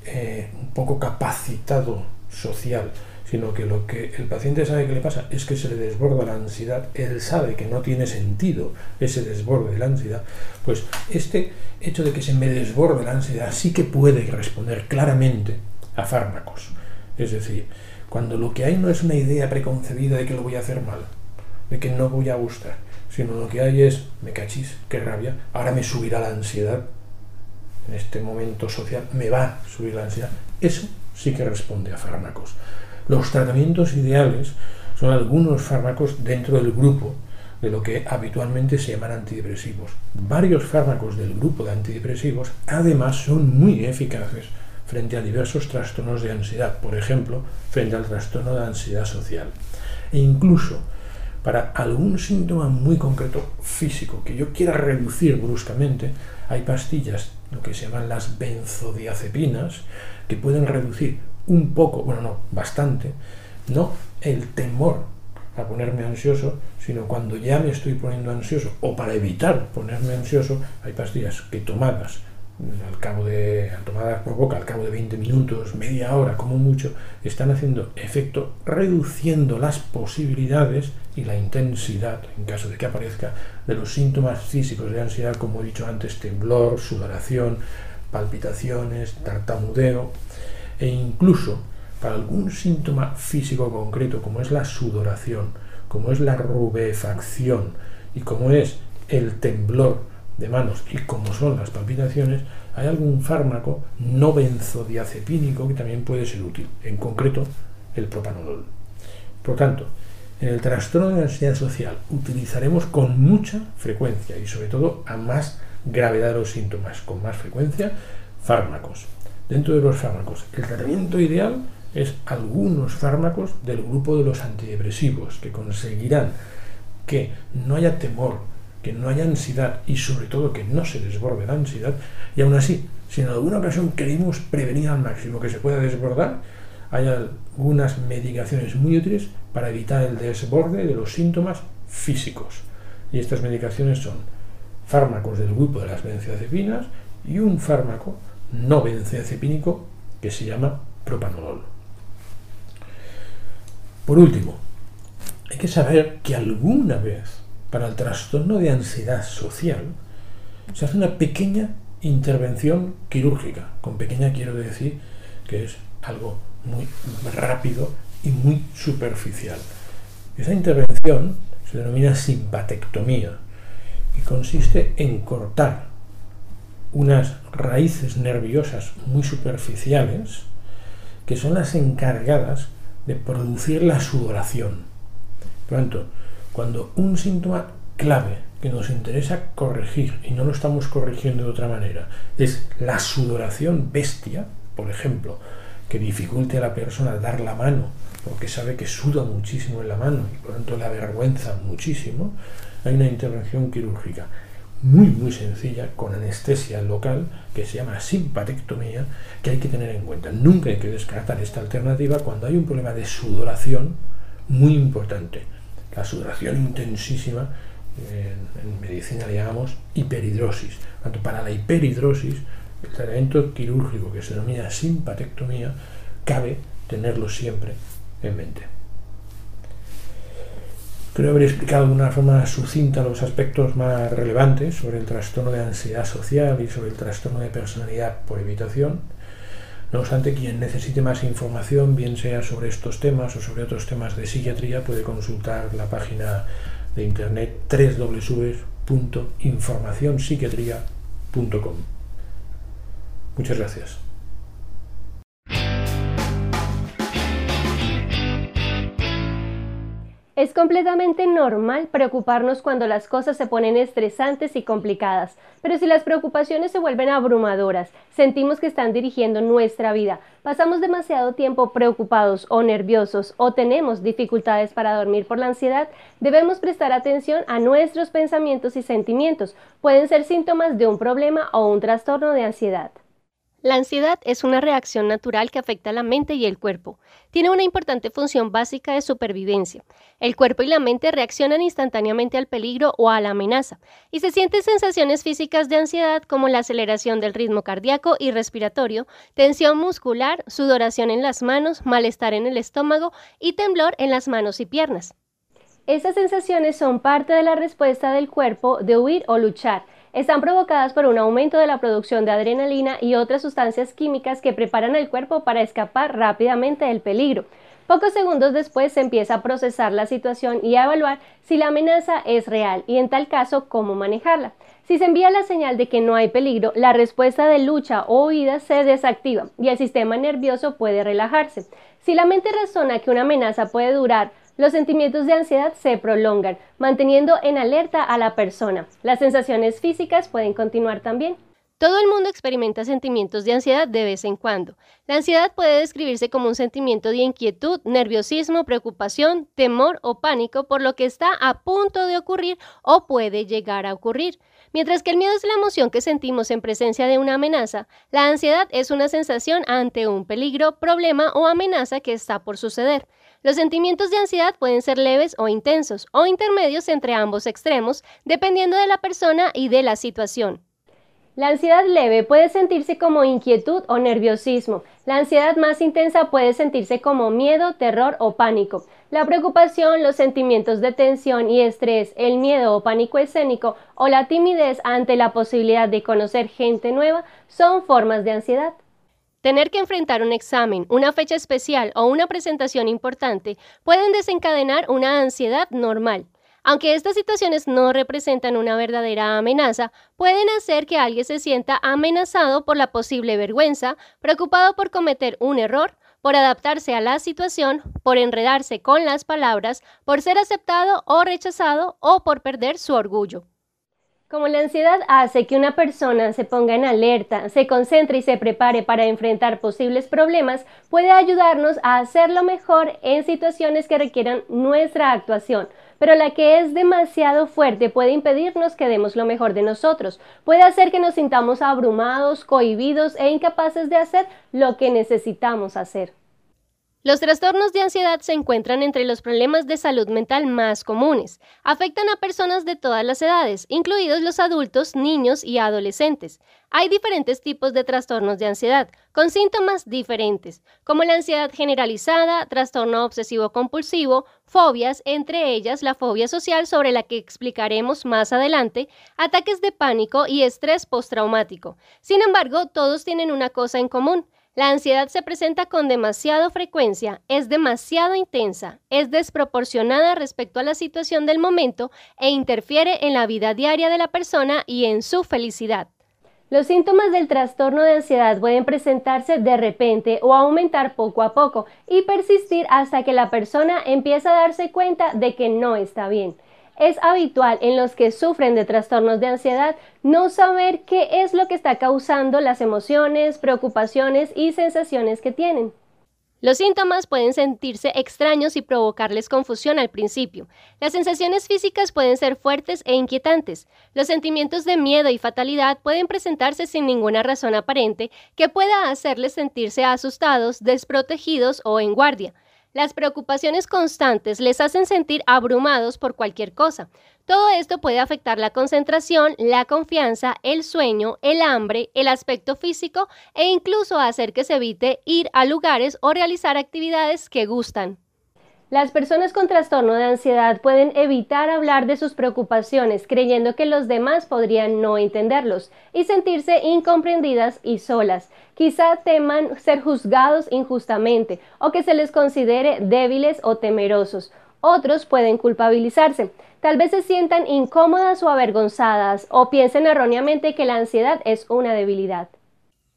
eh, un poco capacitado social, sino que lo que el paciente sabe que le pasa es que se le desborda la ansiedad, él sabe que no tiene sentido ese desborde de la ansiedad, pues este hecho de que se me desborde la ansiedad sí que puede responder claramente a fármacos. Es decir, cuando lo que hay no es una idea preconcebida de que lo voy a hacer mal, de que no voy a gustar, sino lo que hay es, me cachis, qué rabia, ahora me subirá la ansiedad en este momento social me va a subir la ansiedad, eso sí que responde a fármacos. Los tratamientos ideales son algunos fármacos dentro del grupo de lo que habitualmente se llaman antidepresivos. Varios fármacos del grupo de antidepresivos además son muy eficaces frente a diversos trastornos de ansiedad, por ejemplo, frente al trastorno de ansiedad social. E incluso para algún síntoma muy concreto físico que yo quiera reducir bruscamente, hay pastillas, lo que se llaman las benzodiazepinas, que pueden reducir un poco, bueno, no, bastante, no el temor a ponerme ansioso, sino cuando ya me estoy poniendo ansioso o para evitar ponerme ansioso, hay pastillas que tomadas al cabo de tomadas por boca al cabo de 20 minutos, media hora como mucho, están haciendo efecto reduciendo las posibilidades y la intensidad, en caso de que aparezca, de los síntomas físicos de ansiedad, como he dicho antes, temblor, sudoración, palpitaciones, tartamudeo, e incluso para algún síntoma físico concreto, como es la sudoración, como es la rubefacción y como es el temblor de manos y como son las palpitaciones, hay algún fármaco no benzodiazepínico que también puede ser útil, en concreto el propanolol. Por tanto, en el trastorno de ansiedad social utilizaremos con mucha frecuencia y sobre todo a más gravedad de los síntomas, con más frecuencia, fármacos. Dentro de los fármacos, el tratamiento ideal es algunos fármacos del grupo de los antidepresivos que conseguirán que no haya temor, que no haya ansiedad y sobre todo que no se desborde la ansiedad y aún así, si en alguna ocasión queremos prevenir al máximo que se pueda desbordar, hay algunas medicaciones muy útiles para evitar el desborde de los síntomas físicos. Y estas medicaciones son fármacos del grupo de las benzodiazepinas y un fármaco no benzodiazepínico que se llama propanolol. Por último, hay que saber que alguna vez para el trastorno de ansiedad social se hace una pequeña intervención quirúrgica. Con pequeña quiero decir que es algo muy rápido y muy superficial. Esa intervención se denomina simpatectomía y consiste en cortar unas raíces nerviosas muy superficiales que son las encargadas de producir la sudoración. Por tanto, cuando un síntoma clave que nos interesa corregir y no lo estamos corrigiendo de otra manera es la sudoración bestia, por ejemplo, que dificulte a la persona dar la mano porque sabe que suda muchísimo en la mano y por tanto le avergüenza muchísimo, hay una intervención quirúrgica muy muy sencilla con anestesia local que se llama simpatectomía que hay que tener en cuenta. Nunca hay que descartar esta alternativa cuando hay un problema de sudoración muy importante. La sudoración intensísima en, en medicina le llamamos hiperhidrosis. Tanto para la hiperhidrosis el tratamiento quirúrgico que se denomina simpatectomía cabe tenerlo siempre en mente. Creo haber explicado de una forma sucinta los aspectos más relevantes sobre el trastorno de ansiedad social y sobre el trastorno de personalidad por evitación. No obstante, quien necesite más información, bien sea sobre estos temas o sobre otros temas de psiquiatría, puede consultar la página de internet www.informacionpsiquiatría.com. Muchas gracias. Es completamente normal preocuparnos cuando las cosas se ponen estresantes y complicadas, pero si las preocupaciones se vuelven abrumadoras, sentimos que están dirigiendo nuestra vida, pasamos demasiado tiempo preocupados o nerviosos o tenemos dificultades para dormir por la ansiedad, debemos prestar atención a nuestros pensamientos y sentimientos. Pueden ser síntomas de un problema o un trastorno de ansiedad. La ansiedad es una reacción natural que afecta a la mente y el cuerpo. Tiene una importante función básica de supervivencia. El cuerpo y la mente reaccionan instantáneamente al peligro o a la amenaza, y se sienten sensaciones físicas de ansiedad como la aceleración del ritmo cardíaco y respiratorio, tensión muscular, sudoración en las manos, malestar en el estómago y temblor en las manos y piernas. Estas sensaciones son parte de la respuesta del cuerpo de huir o luchar, están provocadas por un aumento de la producción de adrenalina y otras sustancias químicas que preparan el cuerpo para escapar rápidamente del peligro. Pocos segundos después se empieza a procesar la situación y a evaluar si la amenaza es real y en tal caso cómo manejarla. Si se envía la señal de que no hay peligro, la respuesta de lucha o huida se desactiva y el sistema nervioso puede relajarse. Si la mente razona que una amenaza puede durar, los sentimientos de ansiedad se prolongan, manteniendo en alerta a la persona. Las sensaciones físicas pueden continuar también. Todo el mundo experimenta sentimientos de ansiedad de vez en cuando. La ansiedad puede describirse como un sentimiento de inquietud, nerviosismo, preocupación, temor o pánico por lo que está a punto de ocurrir o puede llegar a ocurrir. Mientras que el miedo es la emoción que sentimos en presencia de una amenaza, la ansiedad es una sensación ante un peligro, problema o amenaza que está por suceder. Los sentimientos de ansiedad pueden ser leves o intensos, o intermedios entre ambos extremos, dependiendo de la persona y de la situación. La ansiedad leve puede sentirse como inquietud o nerviosismo. La ansiedad más intensa puede sentirse como miedo, terror o pánico. La preocupación, los sentimientos de tensión y estrés, el miedo o pánico escénico o la timidez ante la posibilidad de conocer gente nueva son formas de ansiedad. Tener que enfrentar un examen, una fecha especial o una presentación importante pueden desencadenar una ansiedad normal. Aunque estas situaciones no representan una verdadera amenaza, pueden hacer que alguien se sienta amenazado por la posible vergüenza, preocupado por cometer un error, por adaptarse a la situación, por enredarse con las palabras, por ser aceptado o rechazado o por perder su orgullo. Como la ansiedad hace que una persona se ponga en alerta, se concentre y se prepare para enfrentar posibles problemas, puede ayudarnos a hacerlo mejor en situaciones que requieran nuestra actuación. Pero la que es demasiado fuerte puede impedirnos que demos lo mejor de nosotros, puede hacer que nos sintamos abrumados, cohibidos e incapaces de hacer lo que necesitamos hacer. Los trastornos de ansiedad se encuentran entre los problemas de salud mental más comunes. Afectan a personas de todas las edades, incluidos los adultos, niños y adolescentes. Hay diferentes tipos de trastornos de ansiedad, con síntomas diferentes, como la ansiedad generalizada, trastorno obsesivo compulsivo, fobias, entre ellas la fobia social sobre la que explicaremos más adelante, ataques de pánico y estrés postraumático. Sin embargo, todos tienen una cosa en común, la ansiedad se presenta con demasiada frecuencia, es demasiado intensa, es desproporcionada respecto a la situación del momento e interfiere en la vida diaria de la persona y en su felicidad. Los síntomas del trastorno de ansiedad pueden presentarse de repente o aumentar poco a poco y persistir hasta que la persona empieza a darse cuenta de que no está bien. Es habitual en los que sufren de trastornos de ansiedad no saber qué es lo que está causando las emociones, preocupaciones y sensaciones que tienen. Los síntomas pueden sentirse extraños y provocarles confusión al principio. Las sensaciones físicas pueden ser fuertes e inquietantes. Los sentimientos de miedo y fatalidad pueden presentarse sin ninguna razón aparente que pueda hacerles sentirse asustados, desprotegidos o en guardia. Las preocupaciones constantes les hacen sentir abrumados por cualquier cosa. Todo esto puede afectar la concentración, la confianza, el sueño, el hambre, el aspecto físico e incluso hacer que se evite ir a lugares o realizar actividades que gustan. Las personas con trastorno de ansiedad pueden evitar hablar de sus preocupaciones creyendo que los demás podrían no entenderlos y sentirse incomprendidas y solas. Quizá teman ser juzgados injustamente o que se les considere débiles o temerosos. Otros pueden culpabilizarse. Tal vez se sientan incómodas o avergonzadas o piensen erróneamente que la ansiedad es una debilidad.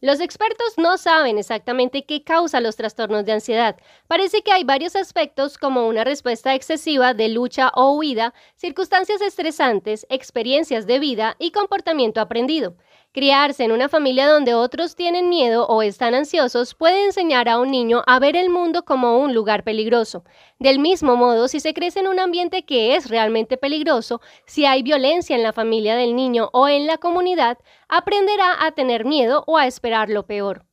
Los expertos no saben exactamente qué causa los trastornos de ansiedad. Parece que hay varios aspectos como una respuesta excesiva de lucha o huida, circunstancias estresantes, experiencias de vida y comportamiento aprendido. Criarse en una familia donde otros tienen miedo o están ansiosos puede enseñar a un niño a ver el mundo como un lugar peligroso. Del mismo modo, si se crece en un ambiente que es realmente peligroso, si hay violencia en la familia del niño o en la comunidad, aprenderá a tener miedo o a esperar lo peor.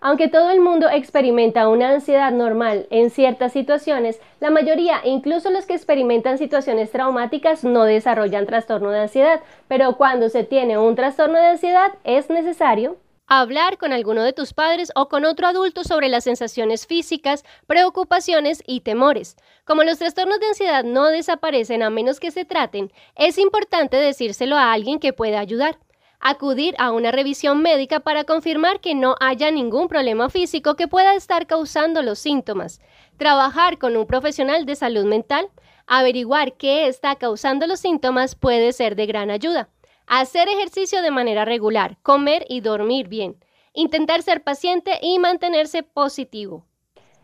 Aunque todo el mundo experimenta una ansiedad normal en ciertas situaciones, la mayoría, incluso los que experimentan situaciones traumáticas, no desarrollan trastorno de ansiedad, pero cuando se tiene un trastorno de ansiedad es necesario hablar con alguno de tus padres o con otro adulto sobre las sensaciones físicas, preocupaciones y temores. Como los trastornos de ansiedad no desaparecen a menos que se traten, es importante decírselo a alguien que pueda ayudar. Acudir a una revisión médica para confirmar que no haya ningún problema físico que pueda estar causando los síntomas, trabajar con un profesional de salud mental, averiguar qué está causando los síntomas puede ser de gran ayuda, hacer ejercicio de manera regular, comer y dormir bien, intentar ser paciente y mantenerse positivo.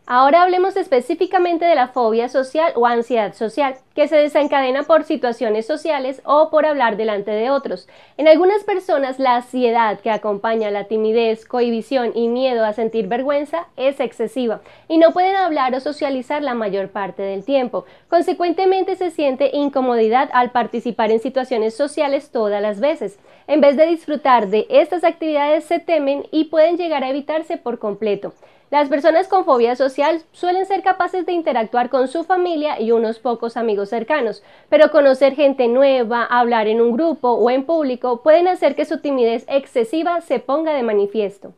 Ahora hablemos específicamente de la fobia social o ansiedad social, que se desencadena por situaciones sociales o por hablar delante de otros. En algunas personas la ansiedad que acompaña la timidez, cohibición y miedo a sentir vergüenza es excesiva y no pueden hablar o socializar la mayor parte del tiempo. Consecuentemente se siente incomodidad al participar en situaciones sociales todas las veces. En vez de disfrutar de estas actividades se temen y pueden llegar a evitarse por completo. Las personas con fobia social suelen ser capaces de interactuar con su familia y unos pocos amigos cercanos, pero conocer gente nueva, hablar en un grupo o en público pueden hacer que su timidez excesiva se ponga de manifiesto.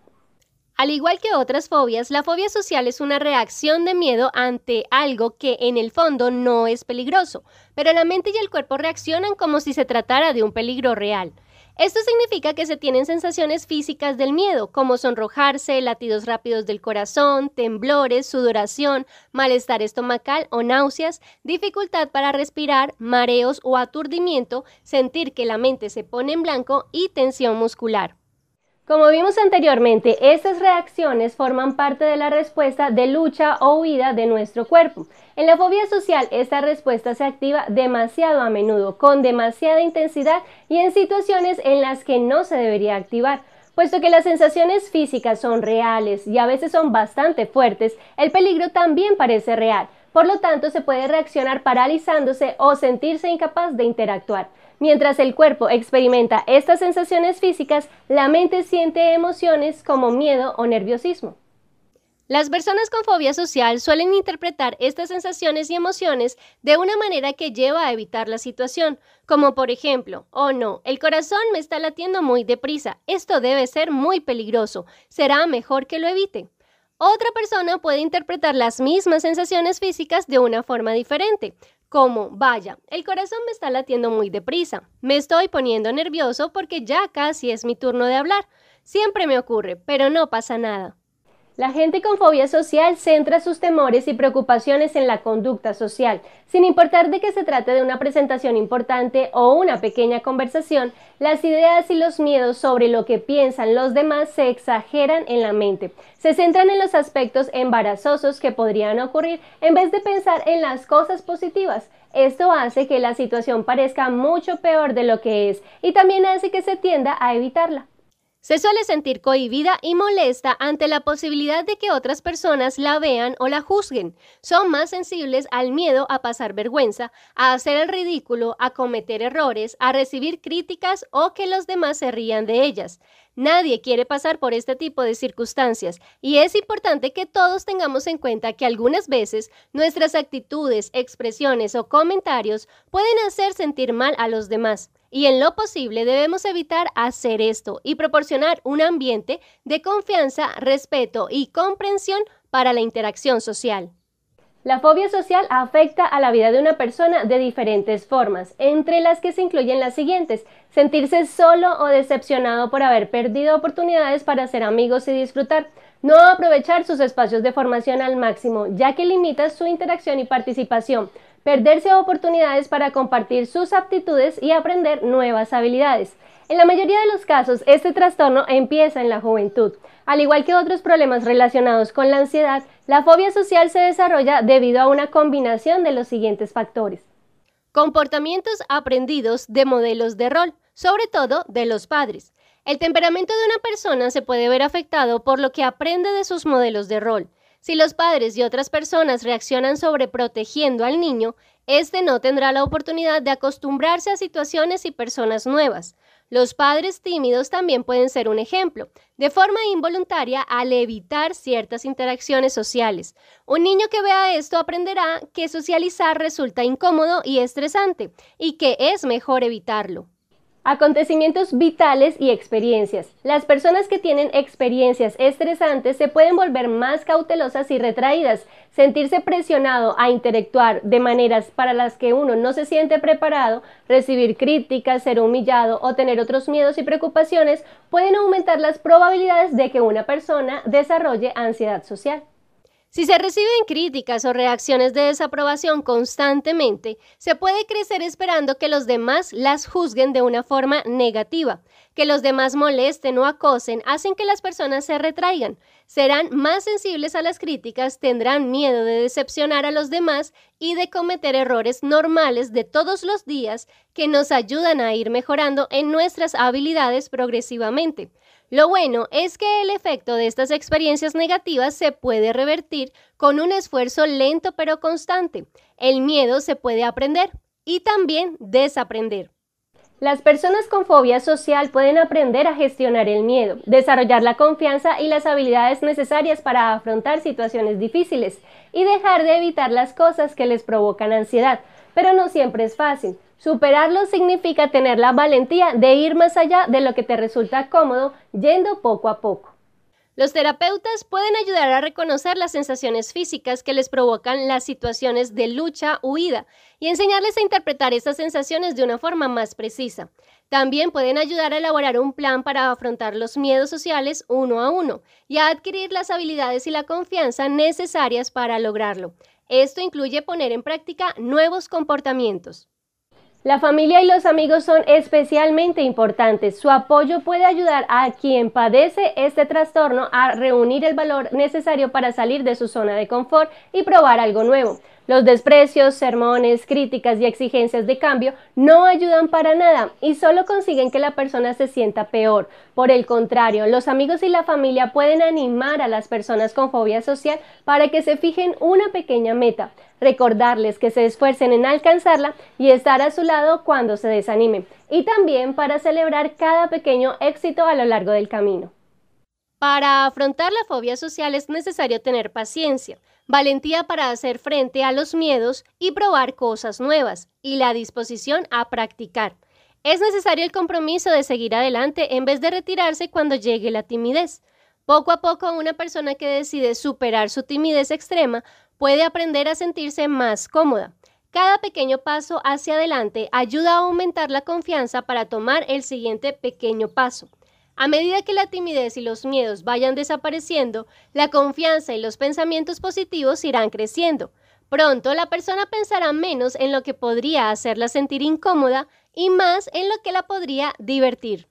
Al igual que otras fobias, la fobia social es una reacción de miedo ante algo que en el fondo no es peligroso, pero la mente y el cuerpo reaccionan como si se tratara de un peligro real. Esto significa que se tienen sensaciones físicas del miedo, como sonrojarse, latidos rápidos del corazón, temblores, sudoración, malestar estomacal o náuseas, dificultad para respirar, mareos o aturdimiento, sentir que la mente se pone en blanco y tensión muscular. Como vimos anteriormente, estas reacciones forman parte de la respuesta de lucha o huida de nuestro cuerpo. En la fobia social, esta respuesta se activa demasiado a menudo, con demasiada intensidad y en situaciones en las que no se debería activar. Puesto que las sensaciones físicas son reales y a veces son bastante fuertes, el peligro también parece real. Por lo tanto, se puede reaccionar paralizándose o sentirse incapaz de interactuar. Mientras el cuerpo experimenta estas sensaciones físicas, la mente siente emociones como miedo o nerviosismo. Las personas con fobia social suelen interpretar estas sensaciones y emociones de una manera que lleva a evitar la situación, como por ejemplo, oh no, el corazón me está latiendo muy deprisa, esto debe ser muy peligroso, será mejor que lo evite. Otra persona puede interpretar las mismas sensaciones físicas de una forma diferente, como, vaya, el corazón me está latiendo muy deprisa, me estoy poniendo nervioso porque ya casi es mi turno de hablar. Siempre me ocurre, pero no pasa nada. La gente con fobia social centra sus temores y preocupaciones en la conducta social. Sin importar de que se trate de una presentación importante o una pequeña conversación, las ideas y los miedos sobre lo que piensan los demás se exageran en la mente. Se centran en los aspectos embarazosos que podrían ocurrir en vez de pensar en las cosas positivas. Esto hace que la situación parezca mucho peor de lo que es y también hace que se tienda a evitarla. Se suele sentir cohibida y molesta ante la posibilidad de que otras personas la vean o la juzguen. Son más sensibles al miedo a pasar vergüenza, a hacer el ridículo, a cometer errores, a recibir críticas o que los demás se rían de ellas. Nadie quiere pasar por este tipo de circunstancias y es importante que todos tengamos en cuenta que algunas veces nuestras actitudes, expresiones o comentarios pueden hacer sentir mal a los demás y en lo posible debemos evitar hacer esto y proporcionar un ambiente de confianza, respeto y comprensión para la interacción social. La fobia social afecta a la vida de una persona de diferentes formas, entre las que se incluyen las siguientes. Sentirse solo o decepcionado por haber perdido oportunidades para ser amigos y disfrutar. No aprovechar sus espacios de formación al máximo, ya que limita su interacción y participación perderse oportunidades para compartir sus aptitudes y aprender nuevas habilidades. En la mayoría de los casos, este trastorno empieza en la juventud. Al igual que otros problemas relacionados con la ansiedad, la fobia social se desarrolla debido a una combinación de los siguientes factores. Comportamientos aprendidos de modelos de rol, sobre todo de los padres. El temperamento de una persona se puede ver afectado por lo que aprende de sus modelos de rol. Si los padres y otras personas reaccionan sobre protegiendo al niño, éste no tendrá la oportunidad de acostumbrarse a situaciones y personas nuevas. Los padres tímidos también pueden ser un ejemplo, de forma involuntaria al evitar ciertas interacciones sociales. Un niño que vea esto aprenderá que socializar resulta incómodo y estresante y que es mejor evitarlo. Acontecimientos vitales y experiencias. Las personas que tienen experiencias estresantes se pueden volver más cautelosas y retraídas. Sentirse presionado a interactuar de maneras para las que uno no se siente preparado, recibir críticas, ser humillado o tener otros miedos y preocupaciones pueden aumentar las probabilidades de que una persona desarrolle ansiedad social. Si se reciben críticas o reacciones de desaprobación constantemente, se puede crecer esperando que los demás las juzguen de una forma negativa. Que los demás molesten o acosen hacen que las personas se retraigan. Serán más sensibles a las críticas, tendrán miedo de decepcionar a los demás y de cometer errores normales de todos los días que nos ayudan a ir mejorando en nuestras habilidades progresivamente. Lo bueno es que el efecto de estas experiencias negativas se puede revertir con un esfuerzo lento pero constante. El miedo se puede aprender y también desaprender. Las personas con fobia social pueden aprender a gestionar el miedo, desarrollar la confianza y las habilidades necesarias para afrontar situaciones difíciles y dejar de evitar las cosas que les provocan ansiedad, pero no siempre es fácil. Superarlo significa tener la valentía de ir más allá de lo que te resulta cómodo, yendo poco a poco. Los terapeutas pueden ayudar a reconocer las sensaciones físicas que les provocan las situaciones de lucha, huida, y enseñarles a interpretar estas sensaciones de una forma más precisa. También pueden ayudar a elaborar un plan para afrontar los miedos sociales uno a uno y a adquirir las habilidades y la confianza necesarias para lograrlo. Esto incluye poner en práctica nuevos comportamientos. La familia y los amigos son especialmente importantes. Su apoyo puede ayudar a quien padece este trastorno a reunir el valor necesario para salir de su zona de confort y probar algo nuevo. Los desprecios, sermones, críticas y exigencias de cambio no ayudan para nada y solo consiguen que la persona se sienta peor. Por el contrario, los amigos y la familia pueden animar a las personas con fobia social para que se fijen una pequeña meta, recordarles que se esfuercen en alcanzarla y estar a su lado cuando se desanimen, y también para celebrar cada pequeño éxito a lo largo del camino. Para afrontar la fobia social es necesario tener paciencia valentía para hacer frente a los miedos y probar cosas nuevas, y la disposición a practicar. Es necesario el compromiso de seguir adelante en vez de retirarse cuando llegue la timidez. Poco a poco una persona que decide superar su timidez extrema puede aprender a sentirse más cómoda. Cada pequeño paso hacia adelante ayuda a aumentar la confianza para tomar el siguiente pequeño paso. A medida que la timidez y los miedos vayan desapareciendo, la confianza y los pensamientos positivos irán creciendo. Pronto la persona pensará menos en lo que podría hacerla sentir incómoda y más en lo que la podría divertir.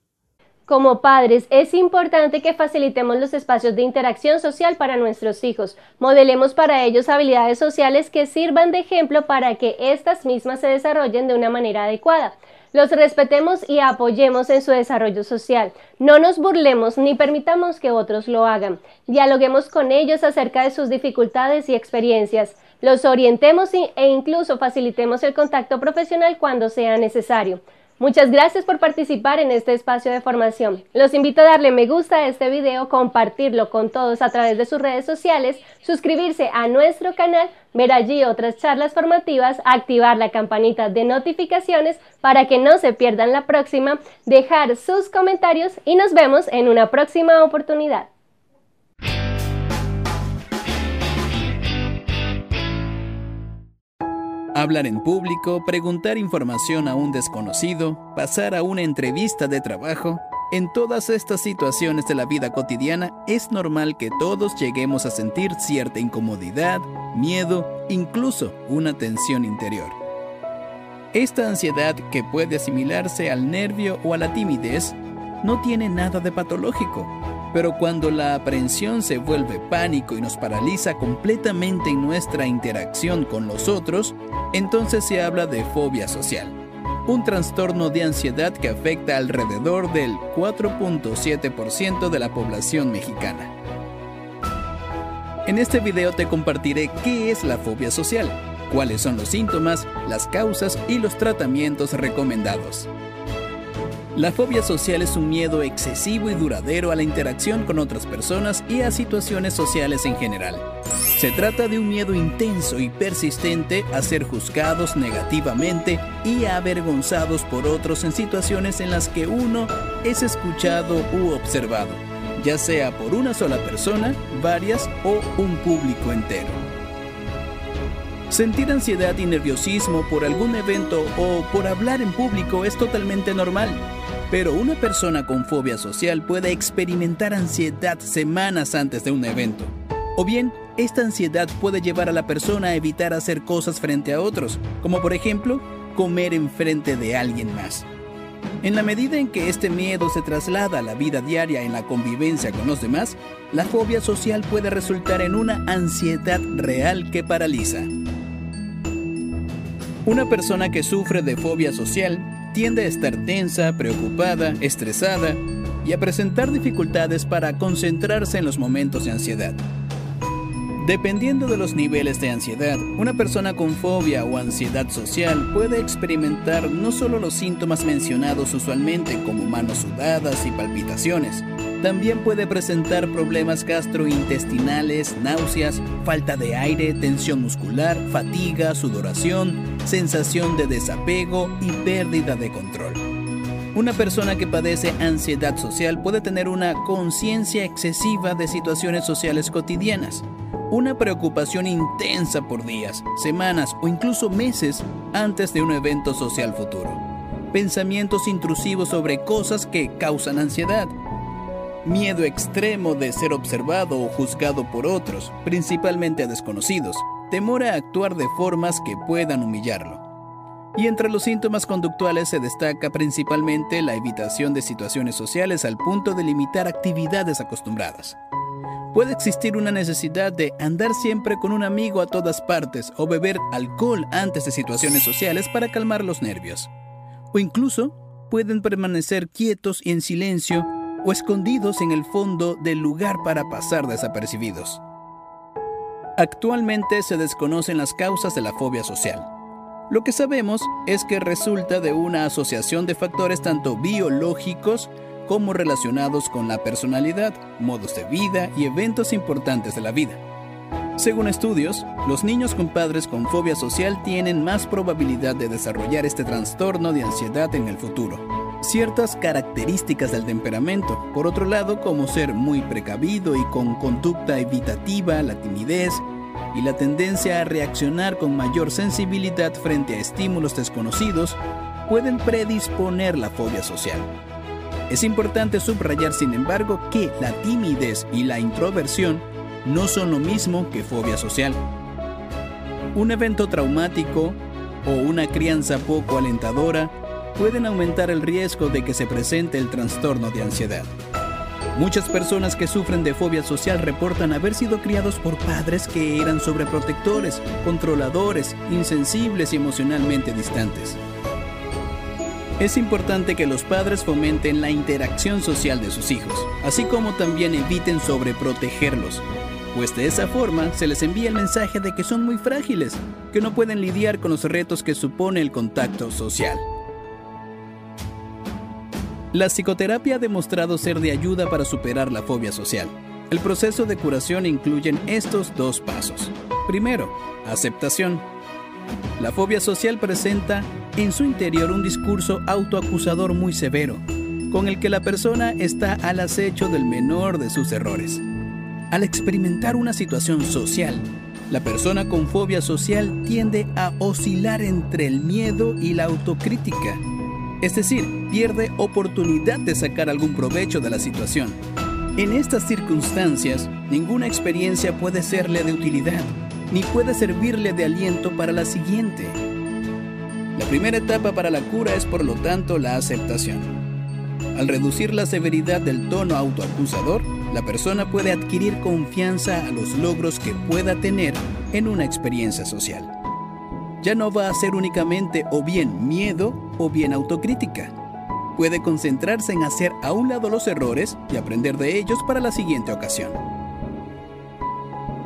Como padres, es importante que facilitemos los espacios de interacción social para nuestros hijos. Modelemos para ellos habilidades sociales que sirvan de ejemplo para que éstas mismas se desarrollen de una manera adecuada los respetemos y apoyemos en su desarrollo social. No nos burlemos ni permitamos que otros lo hagan. Dialoguemos con ellos acerca de sus dificultades y experiencias. Los orientemos e incluso facilitemos el contacto profesional cuando sea necesario. Muchas gracias por participar en este espacio de formación. Los invito a darle me gusta a este video, compartirlo con todos a través de sus redes sociales, suscribirse a nuestro canal, ver allí otras charlas formativas, activar la campanita de notificaciones para que no se pierdan la próxima, dejar sus comentarios y nos vemos en una próxima oportunidad. Hablar en público, preguntar información a un desconocido, pasar a una entrevista de trabajo. En todas estas situaciones de la vida cotidiana es normal que todos lleguemos a sentir cierta incomodidad, miedo, incluso una tensión interior. Esta ansiedad que puede asimilarse al nervio o a la timidez no tiene nada de patológico pero cuando la aprehensión se vuelve pánico y nos paraliza completamente en nuestra interacción con los otros, entonces se habla de fobia social, un trastorno de ansiedad que afecta alrededor del 4.7% de la población mexicana. En este video te compartiré qué es la fobia social, cuáles son los síntomas, las causas y los tratamientos recomendados. La fobia social es un miedo excesivo y duradero a la interacción con otras personas y a situaciones sociales en general. Se trata de un miedo intenso y persistente a ser juzgados negativamente y avergonzados por otros en situaciones en las que uno es escuchado u observado, ya sea por una sola persona, varias o un público entero. Sentir ansiedad y nerviosismo por algún evento o por hablar en público es totalmente normal. Pero una persona con fobia social puede experimentar ansiedad semanas antes de un evento. O bien, esta ansiedad puede llevar a la persona a evitar hacer cosas frente a otros, como por ejemplo, comer enfrente de alguien más. En la medida en que este miedo se traslada a la vida diaria en la convivencia con los demás, la fobia social puede resultar en una ansiedad real que paraliza. Una persona que sufre de fobia social tiende a estar tensa, preocupada, estresada y a presentar dificultades para concentrarse en los momentos de ansiedad. Dependiendo de los niveles de ansiedad, una persona con fobia o ansiedad social puede experimentar no solo los síntomas mencionados usualmente como manos sudadas y palpitaciones, también puede presentar problemas gastrointestinales, náuseas, falta de aire, tensión muscular, fatiga, sudoración, sensación de desapego y pérdida de control. Una persona que padece ansiedad social puede tener una conciencia excesiva de situaciones sociales cotidianas, una preocupación intensa por días, semanas o incluso meses antes de un evento social futuro, pensamientos intrusivos sobre cosas que causan ansiedad, miedo extremo de ser observado o juzgado por otros, principalmente a desconocidos, temor a actuar de formas que puedan humillarlo. Y entre los síntomas conductuales se destaca principalmente la evitación de situaciones sociales al punto de limitar actividades acostumbradas. Puede existir una necesidad de andar siempre con un amigo a todas partes o beber alcohol antes de situaciones sociales para calmar los nervios. O incluso pueden permanecer quietos y en silencio o escondidos en el fondo del lugar para pasar desapercibidos. Actualmente se desconocen las causas de la fobia social. Lo que sabemos es que resulta de una asociación de factores tanto biológicos como relacionados con la personalidad, modos de vida y eventos importantes de la vida. Según estudios, los niños con padres con fobia social tienen más probabilidad de desarrollar este trastorno de ansiedad en el futuro ciertas características del temperamento. Por otro lado, como ser muy precavido y con conducta evitativa, la timidez y la tendencia a reaccionar con mayor sensibilidad frente a estímulos desconocidos, pueden predisponer la fobia social. Es importante subrayar, sin embargo, que la timidez y la introversión no son lo mismo que fobia social. Un evento traumático o una crianza poco alentadora pueden aumentar el riesgo de que se presente el trastorno de ansiedad. Muchas personas que sufren de fobia social reportan haber sido criados por padres que eran sobreprotectores, controladores, insensibles y emocionalmente distantes. Es importante que los padres fomenten la interacción social de sus hijos, así como también eviten sobreprotegerlos, pues de esa forma se les envía el mensaje de que son muy frágiles, que no pueden lidiar con los retos que supone el contacto social. La psicoterapia ha demostrado ser de ayuda para superar la fobia social. El proceso de curación incluye estos dos pasos. Primero, aceptación. La fobia social presenta en su interior un discurso autoacusador muy severo, con el que la persona está al acecho del menor de sus errores. Al experimentar una situación social, la persona con fobia social tiende a oscilar entre el miedo y la autocrítica es decir, pierde oportunidad de sacar algún provecho de la situación. En estas circunstancias, ninguna experiencia puede serle de utilidad, ni puede servirle de aliento para la siguiente. La primera etapa para la cura es por lo tanto la aceptación. Al reducir la severidad del tono autoacusador, la persona puede adquirir confianza a los logros que pueda tener en una experiencia social ya no va a ser únicamente o bien miedo o bien autocrítica. Puede concentrarse en hacer a un lado los errores y aprender de ellos para la siguiente ocasión.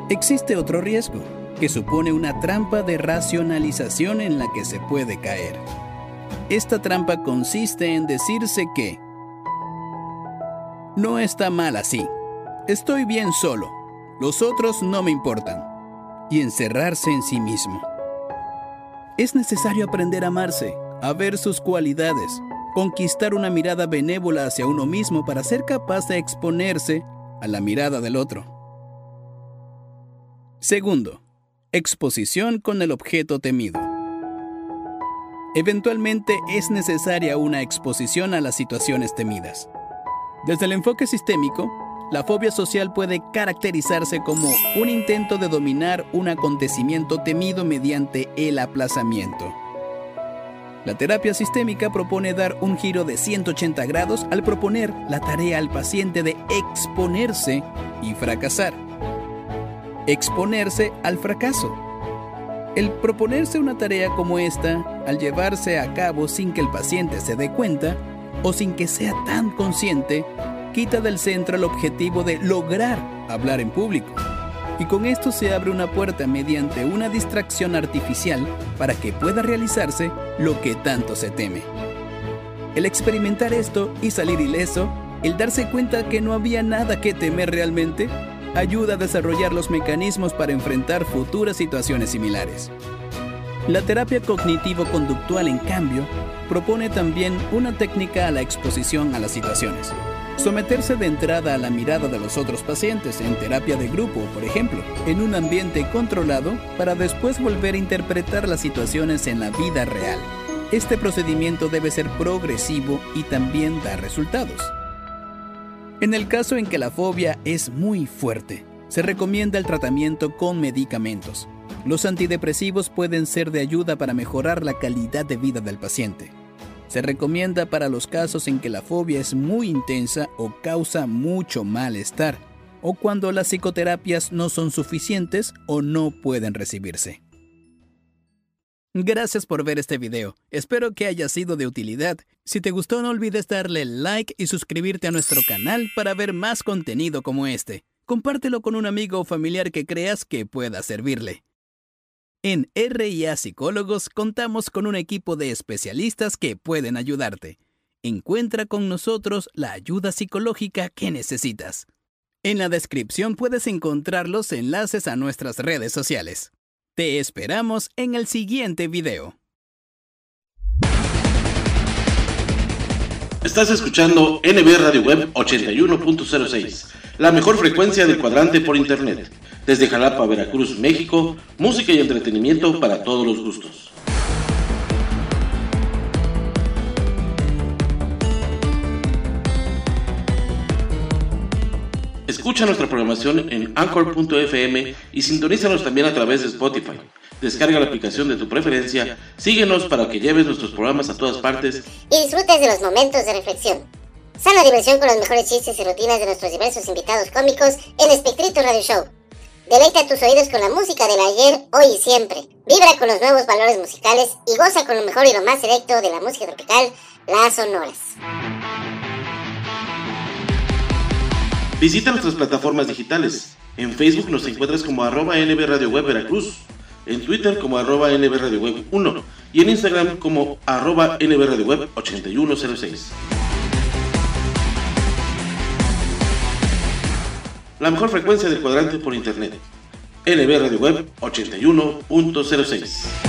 Existe otro riesgo, que supone una trampa de racionalización en la que se puede caer. Esta trampa consiste en decirse que no está mal así, estoy bien solo, los otros no me importan, y encerrarse en sí mismo. Es necesario aprender a amarse, a ver sus cualidades, conquistar una mirada benévola hacia uno mismo para ser capaz de exponerse a la mirada del otro. Segundo, exposición con el objeto temido. Eventualmente es necesaria una exposición a las situaciones temidas. Desde el enfoque sistémico, la fobia social puede caracterizarse como un intento de dominar un acontecimiento temido mediante el aplazamiento. La terapia sistémica propone dar un giro de 180 grados al proponer la tarea al paciente de exponerse y fracasar. Exponerse al fracaso. El proponerse una tarea como esta, al llevarse a cabo sin que el paciente se dé cuenta o sin que sea tan consciente, quita del centro el objetivo de lograr hablar en público y con esto se abre una puerta mediante una distracción artificial para que pueda realizarse lo que tanto se teme. El experimentar esto y salir ileso, el darse cuenta que no había nada que temer realmente, ayuda a desarrollar los mecanismos para enfrentar futuras situaciones similares. La terapia cognitivo-conductual, en cambio, propone también una técnica a la exposición a las situaciones. Someterse de entrada a la mirada de los otros pacientes en terapia de grupo, por ejemplo, en un ambiente controlado para después volver a interpretar las situaciones en la vida real. Este procedimiento debe ser progresivo y también dar resultados. En el caso en que la fobia es muy fuerte, se recomienda el tratamiento con medicamentos. Los antidepresivos pueden ser de ayuda para mejorar la calidad de vida del paciente. Se recomienda para los casos en que la fobia es muy intensa o causa mucho malestar, o cuando las psicoterapias no son suficientes o no pueden recibirse. Gracias por ver este video. Espero que haya sido de utilidad. Si te gustó no olvides darle like y suscribirte a nuestro canal para ver más contenido como este. Compártelo con un amigo o familiar que creas que pueda servirle. En RIA Psicólogos contamos con un equipo de especialistas que pueden ayudarte. Encuentra con nosotros la ayuda psicológica que necesitas. En la descripción puedes encontrar los enlaces a nuestras redes sociales. Te esperamos en el siguiente video. Estás escuchando NB Radio Web 81.06, la mejor frecuencia del cuadrante por Internet. Desde Jalapa, Veracruz, México, música y entretenimiento para todos los gustos. Escucha nuestra programación en anchor.fm y sintonízanos también a través de Spotify. Descarga la aplicación de tu preferencia, síguenos para que lleves nuestros programas a todas partes y disfrutes de los momentos de reflexión. Sana diversión con los mejores chistes y rutinas de nuestros diversos invitados cómicos en Espectrito Radio Show. Deleita tus oídos con la música del ayer, hoy y siempre. Vibra con los nuevos valores musicales y goza con lo mejor y lo más selecto de la música tropical, las sonoras. Visita nuestras plataformas digitales. En Facebook nos encuentras como arroba NB Web Veracruz, en Twitter como arroba NB Radio Web 1 y en Instagram como arroba NB Radio Web 8106. La mejor frecuencia del cuadrante por internet. NB Radio Web 81.06.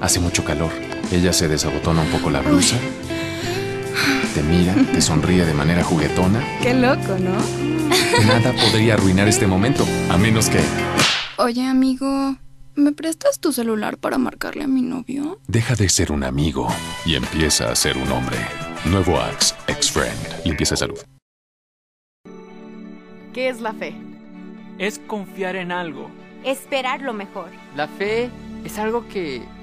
Hace mucho calor. Ella se desabotona un poco la blusa. Te mira, te sonríe de manera juguetona. Qué loco, ¿no? Nada podría arruinar este momento, a menos que... Oye, amigo, ¿me prestas tu celular para marcarle a mi novio? Deja de ser un amigo y empieza a ser un hombre. Nuevo Axe, ex-friend. Limpieza de salud. ¿Qué es la fe? es confiar en algo. Esperar lo mejor. La fe es algo que,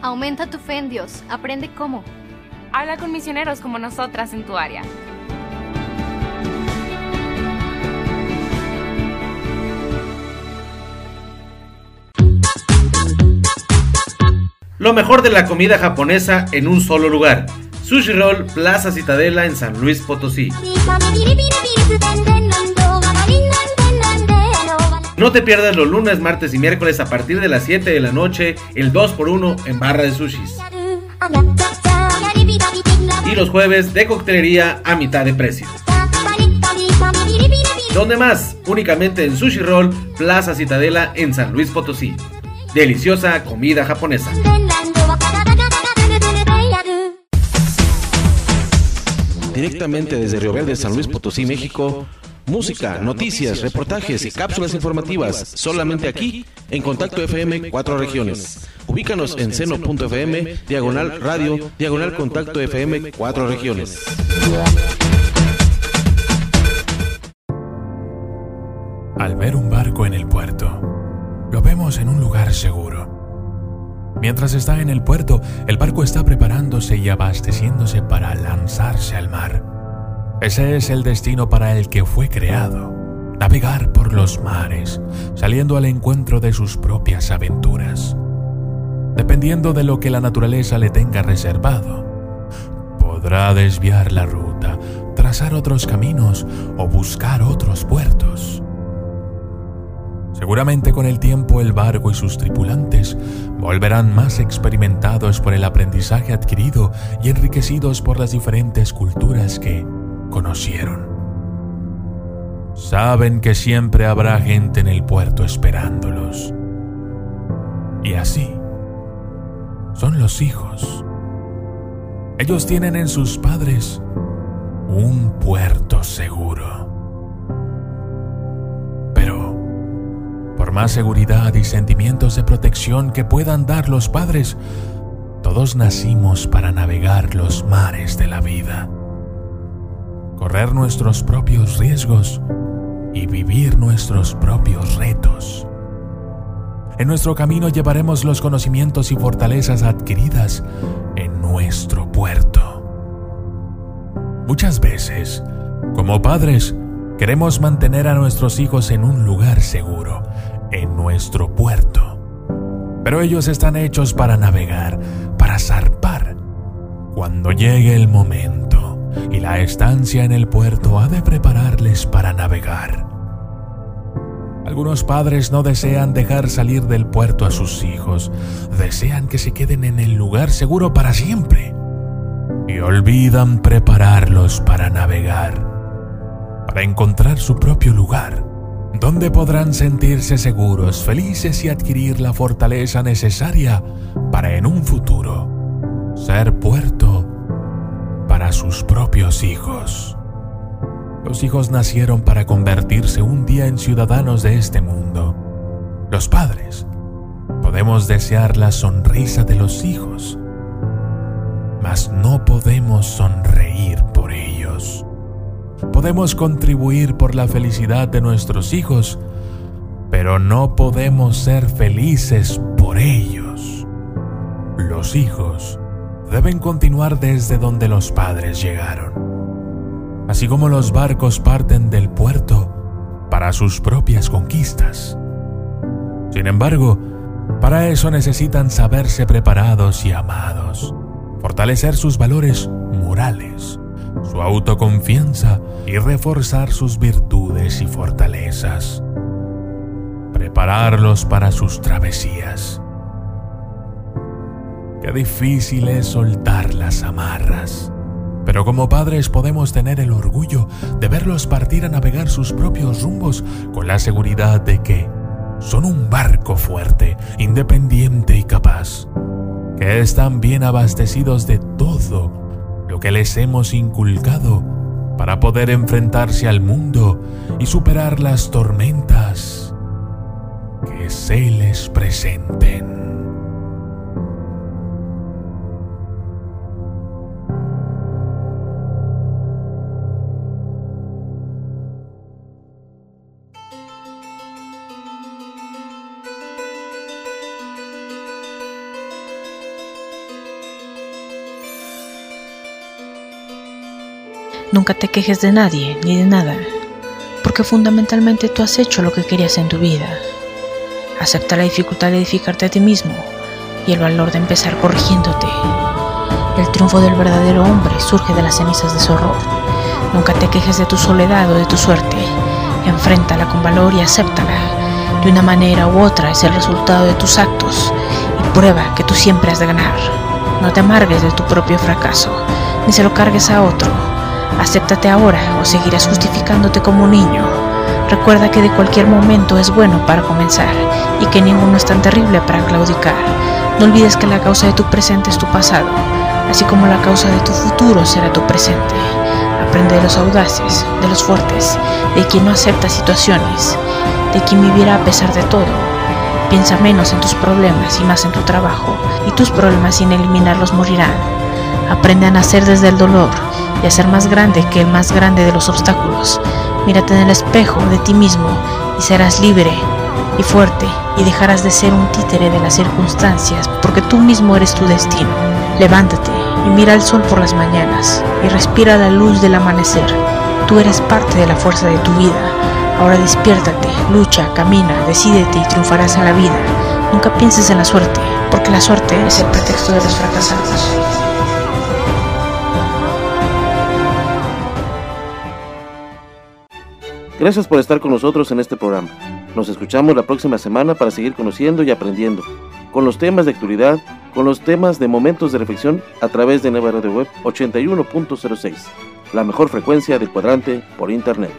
Aumenta tu fe en Dios. Aprende cómo. Habla con misioneros como nosotras en tu área. Lo mejor de la comida japonesa en un solo lugar. Sushi Roll Plaza Citadela en San Luis Potosí. No te pierdas los lunes, martes y miércoles a partir de las 7 de la noche, el 2x1 en barra de sushis. Y los jueves de coctelería a mitad de precio. ¿Dónde más? Únicamente en Sushi Roll Plaza Citadela en San Luis Potosí. Deliciosa comida japonesa. Directamente desde Río Verde, San Luis Potosí, México. Música, noticias, reportajes y cápsulas informativas solamente aquí en Contacto FM Cuatro Regiones. Ubícanos en seno.fm, diagonal radio, diagonal Contacto FM Cuatro Regiones. Al ver un barco en el puerto, lo vemos en un lugar seguro. Mientras está en el puerto, el barco está preparándose y abasteciéndose para lanzarse al mar. Ese es el destino para el que fue creado, navegar por los mares, saliendo al encuentro de sus propias aventuras. Dependiendo de lo que la naturaleza le tenga reservado, podrá desviar la ruta, trazar otros caminos o buscar otros puertos. Seguramente con el tiempo el barco y sus tripulantes volverán más experimentados por el aprendizaje adquirido y enriquecidos por las diferentes culturas que conocieron. Saben que siempre habrá gente en el puerto esperándolos. Y así son los hijos. Ellos tienen en sus padres un puerto seguro. Pero, por más seguridad y sentimientos de protección que puedan dar los padres, todos nacimos para navegar los mares de la vida correr nuestros propios riesgos y vivir nuestros propios retos. En nuestro camino llevaremos los conocimientos y fortalezas adquiridas en nuestro puerto. Muchas veces, como padres, queremos mantener a nuestros hijos en un lugar seguro, en nuestro puerto. Pero ellos están hechos para navegar, para zarpar, cuando llegue el momento y la estancia en el puerto ha de prepararles para navegar. Algunos padres no desean dejar salir del puerto a sus hijos, desean que se queden en el lugar seguro para siempre. Y olvidan prepararlos para navegar, para encontrar su propio lugar, donde podrán sentirse seguros, felices y adquirir la fortaleza necesaria para en un futuro ser puerto para sus propios hijos. Los hijos nacieron para convertirse un día en ciudadanos de este mundo. Los padres podemos desear la sonrisa de los hijos, mas no podemos sonreír por ellos. Podemos contribuir por la felicidad de nuestros hijos, pero no podemos ser felices por ellos. Los hijos deben continuar desde donde los padres llegaron. Así como los barcos parten del puerto para sus propias conquistas. Sin embargo, para eso necesitan saberse preparados y amados, fortalecer sus valores morales, su autoconfianza y reforzar sus virtudes y fortalezas. Prepararlos para sus travesías Qué difícil es soltar las amarras, Pero como padres podemos tener el orgullo de verlos partir a navegar sus propios rumbos con la seguridad de que son un barco fuerte, independiente y capaz, que están bien abastecidos de todo lo que les hemos inculcado para poder enfrentarse al mundo y superar las tormentas que se les presenten. Nunca te quejes de nadie ni de nada, porque fundamentalmente tú has hecho lo que querías en tu vida. Acepta la dificultad de edificarte a ti mismo y el valor de empezar corrigiéndote. El triunfo del verdadero hombre surge de las cenizas de su horror. Nunca te quejes de tu soledad o de tu suerte. Enfréntala con valor y acéptala. De una manera u otra es el resultado de tus actos y prueba que tú siempre has de ganar. No te amargues de tu propio fracaso, ni se lo cargues a otro Acéptate ahora o seguirás justificándote como un niño. Recuerda que de cualquier momento es bueno para comenzar y que ninguno es tan terrible para claudicar. No olvides que la causa de tu presente es tu pasado, así como la causa de tu futuro será tu presente. Aprende de los audaces, de los fuertes, de quien no acepta situaciones, de quien vivirá a pesar de todo. Piensa menos en tus problemas y más en tu trabajo, y tus problemas sin eliminarlos morirán. Aprende a nacer desde el dolor y a ser más grande que el más grande de los obstáculos. Mírate en el espejo de ti mismo y serás libre y fuerte y dejarás de ser un títere de las circunstancias porque tú mismo eres tu destino. Levántate y mira el sol por las mañanas y respira la luz del amanecer. Tú eres parte de la fuerza de tu vida. Ahora despiértate, lucha, camina, decídete y triunfarás en la vida. Nunca pienses en la suerte, porque la suerte es el pretexto de los fracasados. Gracias por estar con nosotros en este programa. Nos escuchamos la próxima semana para seguir conociendo y aprendiendo con los temas de actualidad, con los temas de momentos de reflexión a través de Nueva Radio Web 81.06, la mejor frecuencia del cuadrante por Internet.